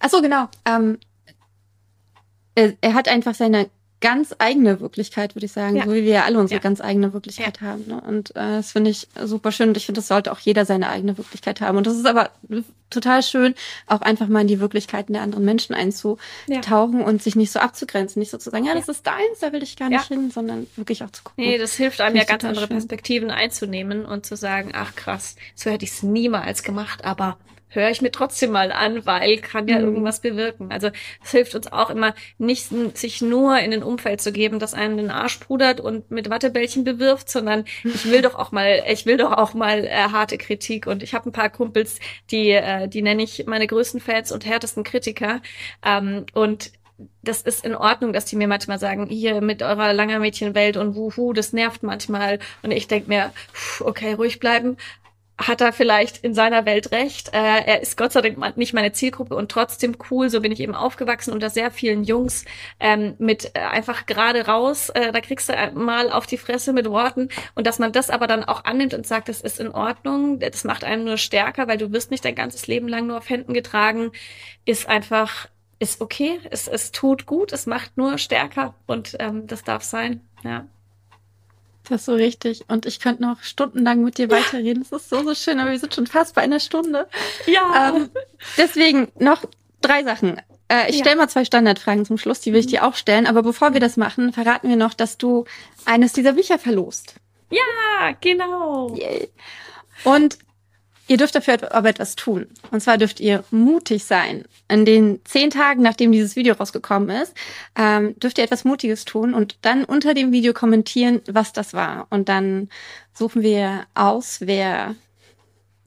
ach so, genau. Ähm, er, er hat einfach seine ganz eigene Wirklichkeit, würde ich sagen, ja. so wie wir alle unsere ja. ganz eigene Wirklichkeit ja. haben. Ne? Und äh, das finde ich super schön und ich finde, das sollte auch jeder seine eigene Wirklichkeit haben. Und das ist aber total schön, auch einfach mal in die Wirklichkeiten der anderen Menschen einzutauchen und sich nicht so abzugrenzen, nicht so zu sagen, ja, das ist deins, da will ich gar nicht hin, sondern wirklich auch zu gucken. Nee, das hilft einem ja ganz andere schön. Perspektiven einzunehmen und zu sagen, ach krass, so hätte ich es niemals gemacht, aber höre ich mir trotzdem mal an, weil kann ja mhm. irgendwas bewirken. Also es hilft uns auch immer nicht, sich nur in ein Umfeld zu geben, das einen den Arsch pudert und mit Wattebällchen bewirft, sondern ich will doch auch mal, ich will doch auch mal äh, harte Kritik. Und ich habe ein paar Kumpels, die, äh, die nenne ich meine größten Fans und härtesten Kritiker. Ähm, und das ist in Ordnung, dass die mir manchmal sagen, hier mit eurer langer Mädchenwelt und wuhu, das nervt manchmal. Und ich denk mir, okay, ruhig bleiben hat er vielleicht in seiner Welt recht. Äh, er ist Gott sei Dank nicht meine Zielgruppe und trotzdem cool. So bin ich eben aufgewachsen unter sehr vielen Jungs ähm, mit äh, einfach gerade raus. Äh, da kriegst du mal auf die Fresse mit Worten und dass man das aber dann auch annimmt und sagt, das ist in Ordnung, das macht einen nur stärker, weil du wirst nicht dein ganzes Leben lang nur auf Händen getragen, ist einfach ist okay. Es, es tut gut. Es macht nur stärker und ähm, das darf sein. Ja. Das ist so richtig. Und ich könnte noch stundenlang mit dir weiterreden. Das ist so, so schön, aber wir sind schon fast bei einer Stunde. Ja. Ähm, deswegen noch drei Sachen. Äh, ich ja. stelle mal zwei Standardfragen zum Schluss, die will ich dir auch stellen. Aber bevor wir das machen, verraten wir noch, dass du eines dieser Bücher verlost. Ja, genau. Yay. Und Ihr dürft dafür aber etwas tun. Und zwar dürft ihr mutig sein. In den zehn Tagen, nachdem dieses Video rausgekommen ist, ähm, dürft ihr etwas Mutiges tun und dann unter dem Video kommentieren, was das war. Und dann suchen wir aus, wer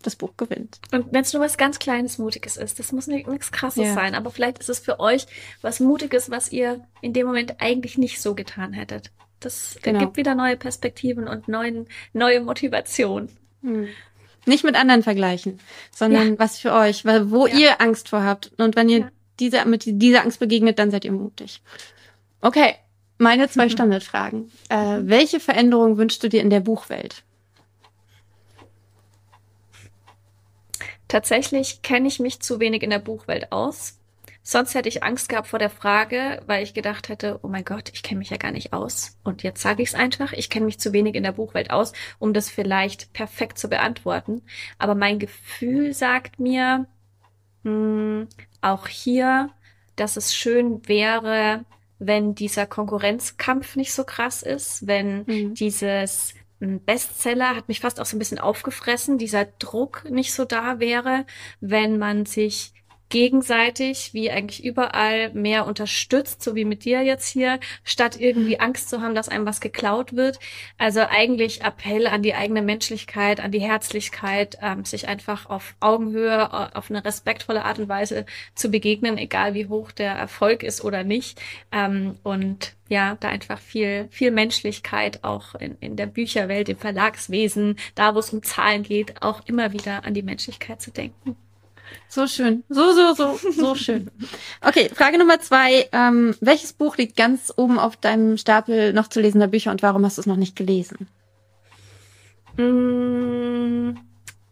das Buch gewinnt. Und wenn es nur was ganz Kleines, Mutiges ist, das muss nichts Krasses ja. sein, aber vielleicht ist es für euch was Mutiges, was ihr in dem Moment eigentlich nicht so getan hättet. Das genau. gibt wieder neue Perspektiven und neuen, neue Motivation. Hm. Nicht mit anderen vergleichen, sondern ja. was für euch, weil wo ja. ihr Angst vor habt. Und wenn ihr ja. diese, mit dieser Angst begegnet, dann seid ihr mutig. Okay, meine zwei mhm. Standardfragen. Äh, welche Veränderung wünschst du dir in der Buchwelt? Tatsächlich kenne ich mich zu wenig in der Buchwelt aus. Sonst hätte ich Angst gehabt vor der Frage, weil ich gedacht hätte, oh mein Gott, ich kenne mich ja gar nicht aus. Und jetzt sage ich es einfach, ich kenne mich zu wenig in der Buchwelt aus, um das vielleicht perfekt zu beantworten. Aber mein Gefühl sagt mir, mh, hm, auch hier, dass es schön wäre, wenn dieser Konkurrenzkampf nicht so krass ist, wenn mhm. dieses hm, Bestseller hat mich fast auch so ein bisschen aufgefressen, dieser Druck nicht so da wäre, wenn man sich gegenseitig, wie eigentlich überall, mehr unterstützt, so wie mit dir jetzt hier, statt irgendwie Angst zu haben, dass einem was geklaut wird. Also eigentlich Appell an die eigene Menschlichkeit, an die Herzlichkeit, ähm, sich einfach auf Augenhöhe, äh, auf eine respektvolle Art und Weise zu begegnen, egal wie hoch der Erfolg ist oder nicht. Ähm, und ja, da einfach viel, viel Menschlichkeit auch in, in der Bücherwelt, im Verlagswesen, da wo es um Zahlen geht, auch immer wieder an die Menschlichkeit zu denken. So schön. So, so, so, so <laughs> schön. Okay, Frage Nummer zwei. Ähm, welches Buch liegt ganz oben auf deinem Stapel noch zu lesender Bücher und warum hast du es noch nicht gelesen? Mm,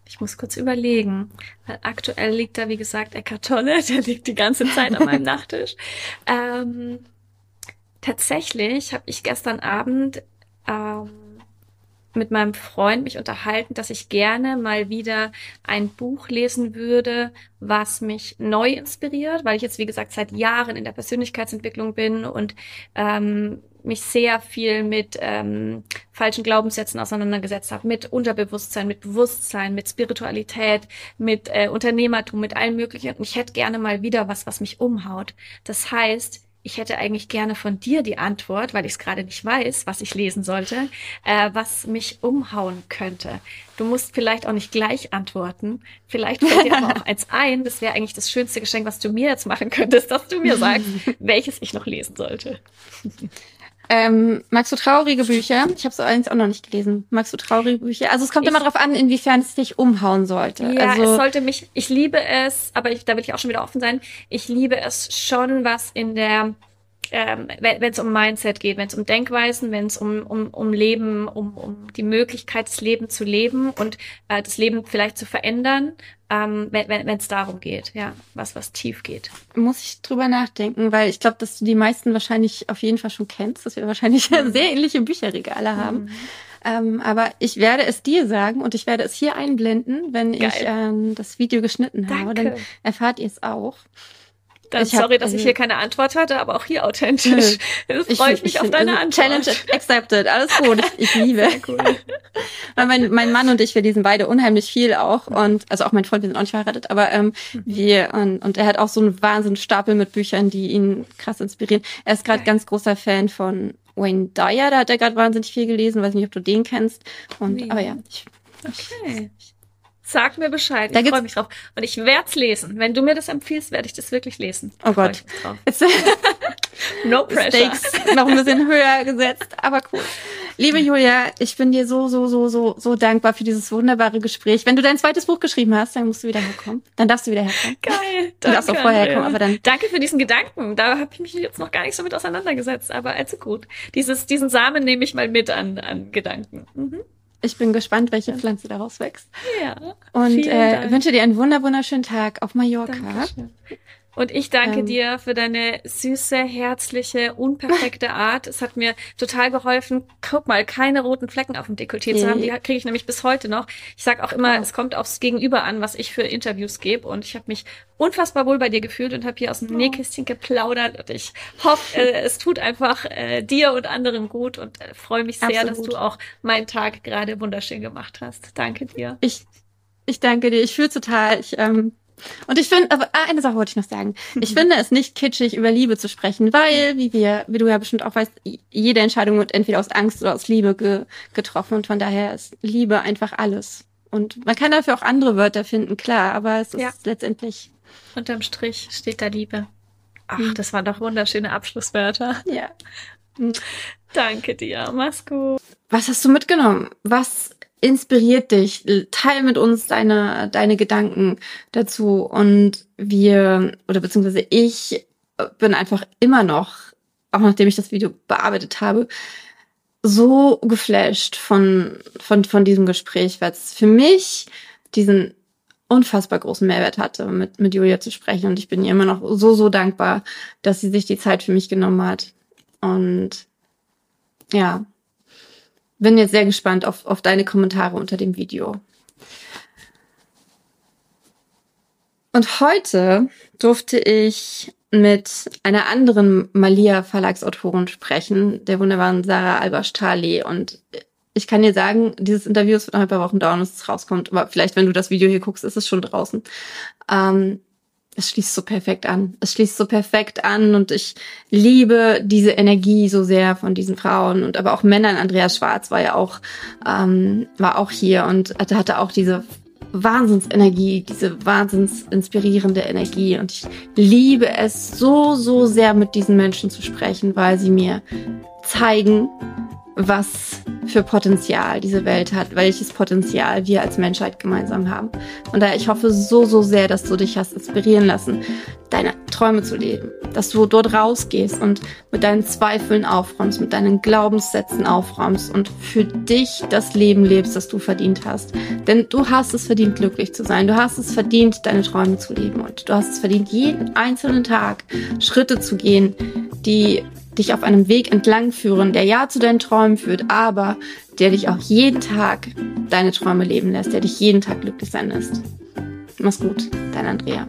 ich muss kurz überlegen. Weil aktuell liegt da, wie gesagt, Eckart Tolle. <laughs> Der liegt die ganze Zeit an meinem <laughs> Nachttisch. Ähm, tatsächlich habe ich gestern Abend ähm, mit meinem Freund mich unterhalten, dass ich gerne mal wieder ein Buch lesen würde, was mich neu inspiriert, weil ich jetzt, wie gesagt, seit Jahren in der Persönlichkeitsentwicklung bin und ähm, mich sehr viel mit ähm, falschen Glaubenssätzen auseinandergesetzt habe, mit Unterbewusstsein, mit Bewusstsein, mit Spiritualität, mit äh, Unternehmertum, mit allem Möglichen. Und ich hätte gerne mal wieder was, was mich umhaut. Das heißt, ich hätte eigentlich gerne von dir die Antwort, weil ich es gerade nicht weiß, was ich lesen sollte, äh, was mich umhauen könnte. Du musst vielleicht auch nicht gleich antworten. Vielleicht fällt dir aber auch <laughs> eins ein. Das wäre eigentlich das schönste Geschenk, was du mir jetzt machen könntest, dass du mir sagst, <laughs> welches ich noch lesen sollte. Ähm, magst du traurige Bücher? Ich habe so eins auch noch nicht gelesen. Magst du traurige Bücher? Also es kommt ich, immer darauf an, inwiefern es dich umhauen sollte. Ja, also, es sollte mich, ich liebe es, aber ich, da will ich auch schon wieder offen sein. Ich liebe es schon, was in der ähm, wenn es um Mindset geht, wenn es um Denkweisen, wenn es um, um, um Leben, um, um die Möglichkeit, das Leben zu leben und äh, das Leben vielleicht zu verändern, ähm, wenn es darum geht, ja, was, was tief geht. Muss ich drüber nachdenken, weil ich glaube, dass du die meisten wahrscheinlich auf jeden Fall schon kennst, dass wir wahrscheinlich <laughs> mhm. sehr ähnliche Bücherregale haben. Mhm. Ähm, aber ich werde es dir sagen und ich werde es hier einblenden, wenn Geil. ich ähm, das Video geschnitten habe. Danke. Dann erfahrt ihr es auch. Dann ich sorry, hab, dass ich hier keine Antwort hatte, aber auch hier authentisch. <laughs> Freue ich, mich ich, auf deine Antwort. Challenge accepted, alles gut. Ich, ich liebe. Cool. Weil mein, mein Mann und ich, wir lesen beide unheimlich viel auch und also auch mein Freund, wir sind auch nicht verheiratet, aber ähm, mhm. wir und, und er hat auch so einen wahnsinnigen Stapel mit Büchern, die ihn krass inspirieren. Er ist gerade ganz großer Fan von Wayne Dyer, da hat er gerade wahnsinnig viel gelesen, weiß nicht, ob du den kennst. Und aber ja, ich, okay. Ich, Sag mir Bescheid. Ich freue mich drauf. Und ich werde es lesen. Wenn du mir das empfiehlst, werde ich das wirklich lesen. Oh Gott. <laughs> no pressure. Stakes noch ein bisschen höher gesetzt, aber cool. Liebe Julia, ich bin dir so, so, so, so, so dankbar für dieses wunderbare Gespräch. Wenn du dein zweites Buch geschrieben hast, dann musst du wieder herkommen. Dann darfst du wieder herkommen. Geil. Du darfst auch vorher herkommen, aber dann. Danke für diesen Gedanken. Da habe ich mich jetzt noch gar nicht so mit auseinandergesetzt, aber allzu gut. Dieses, diesen Samen nehme ich mal mit an, an Gedanken. Mhm. Ich bin gespannt, welche Pflanze daraus wächst. Ja. Und äh, wünsche dir einen wunder wunderschönen Tag auf Mallorca. Dankeschön. Und ich danke ähm. dir für deine süße, herzliche, unperfekte Art. Es hat mir total geholfen. Guck mal, keine roten Flecken auf dem Dekolleté zu haben. Die kriege ich nämlich bis heute noch. Ich sage auch immer, oh. es kommt aufs Gegenüber an, was ich für Interviews gebe. Und ich habe mich unfassbar wohl bei dir gefühlt und habe hier aus dem oh. Nähkästchen geplaudert. Und ich hoffe, äh, es tut einfach äh, dir und anderen gut und äh, freue mich sehr, Absolut. dass du auch meinen Tag gerade wunderschön gemacht hast. Danke dir. Ich, ich danke dir. Ich fühle total. Ich, ähm und ich finde, aber eine Sache wollte ich noch sagen. Ich finde es nicht kitschig, über Liebe zu sprechen, weil, wie wir, wie du ja bestimmt auch weißt, jede Entscheidung wird entweder aus Angst oder aus Liebe ge getroffen und von daher ist Liebe einfach alles. Und man kann dafür auch andere Wörter finden, klar, aber es ist ja. letztendlich. Unterm Strich steht da Liebe. Ach, mhm. das waren doch wunderschöne Abschlusswörter. Ja. Mhm. <laughs> Danke dir. Mach's gut. Was hast du mitgenommen? Was inspiriert dich. Teil mit uns deine, deine Gedanken dazu. Und wir, oder beziehungsweise ich bin einfach immer noch, auch nachdem ich das Video bearbeitet habe, so geflasht von, von, von diesem Gespräch, weil es für mich diesen unfassbar großen Mehrwert hatte, mit, mit Julia zu sprechen. Und ich bin ihr immer noch so, so dankbar, dass sie sich die Zeit für mich genommen hat. Und ja, bin jetzt sehr gespannt auf, auf deine Kommentare unter dem Video. Und heute durfte ich mit einer anderen Malia Verlagsautorin sprechen, der wunderbaren Sarah Alberstali. Und ich kann dir sagen, dieses Interview wird noch ein paar Wochen dauern, bis es rauskommt. Aber vielleicht, wenn du das Video hier guckst, ist es schon draußen. Ähm, es schließt so perfekt an. Es schließt so perfekt an und ich liebe diese Energie so sehr von diesen Frauen und aber auch Männern. Andreas Schwarz war ja auch ähm, war auch hier und hatte auch diese Wahnsinnsenergie, diese wahnsinns inspirierende Energie und ich liebe es so so sehr mit diesen Menschen zu sprechen, weil sie mir zeigen, was für Potenzial diese Welt hat, welches Potenzial wir als Menschheit gemeinsam haben. Und daher, ich hoffe so, so sehr, dass du dich hast inspirieren lassen, deine Träume zu leben, dass du dort rausgehst und mit deinen Zweifeln aufräumst, mit deinen Glaubenssätzen aufräumst und für dich das Leben lebst, das du verdient hast. Denn du hast es verdient, glücklich zu sein. Du hast es verdient, deine Träume zu leben und du hast es verdient, jeden einzelnen Tag Schritte zu gehen, die dich auf einem Weg entlang führen, der ja zu deinen Träumen führt, aber der dich auch jeden Tag deine Träume leben lässt, der dich jeden Tag glücklich sein lässt. Mach's gut, dein Andrea.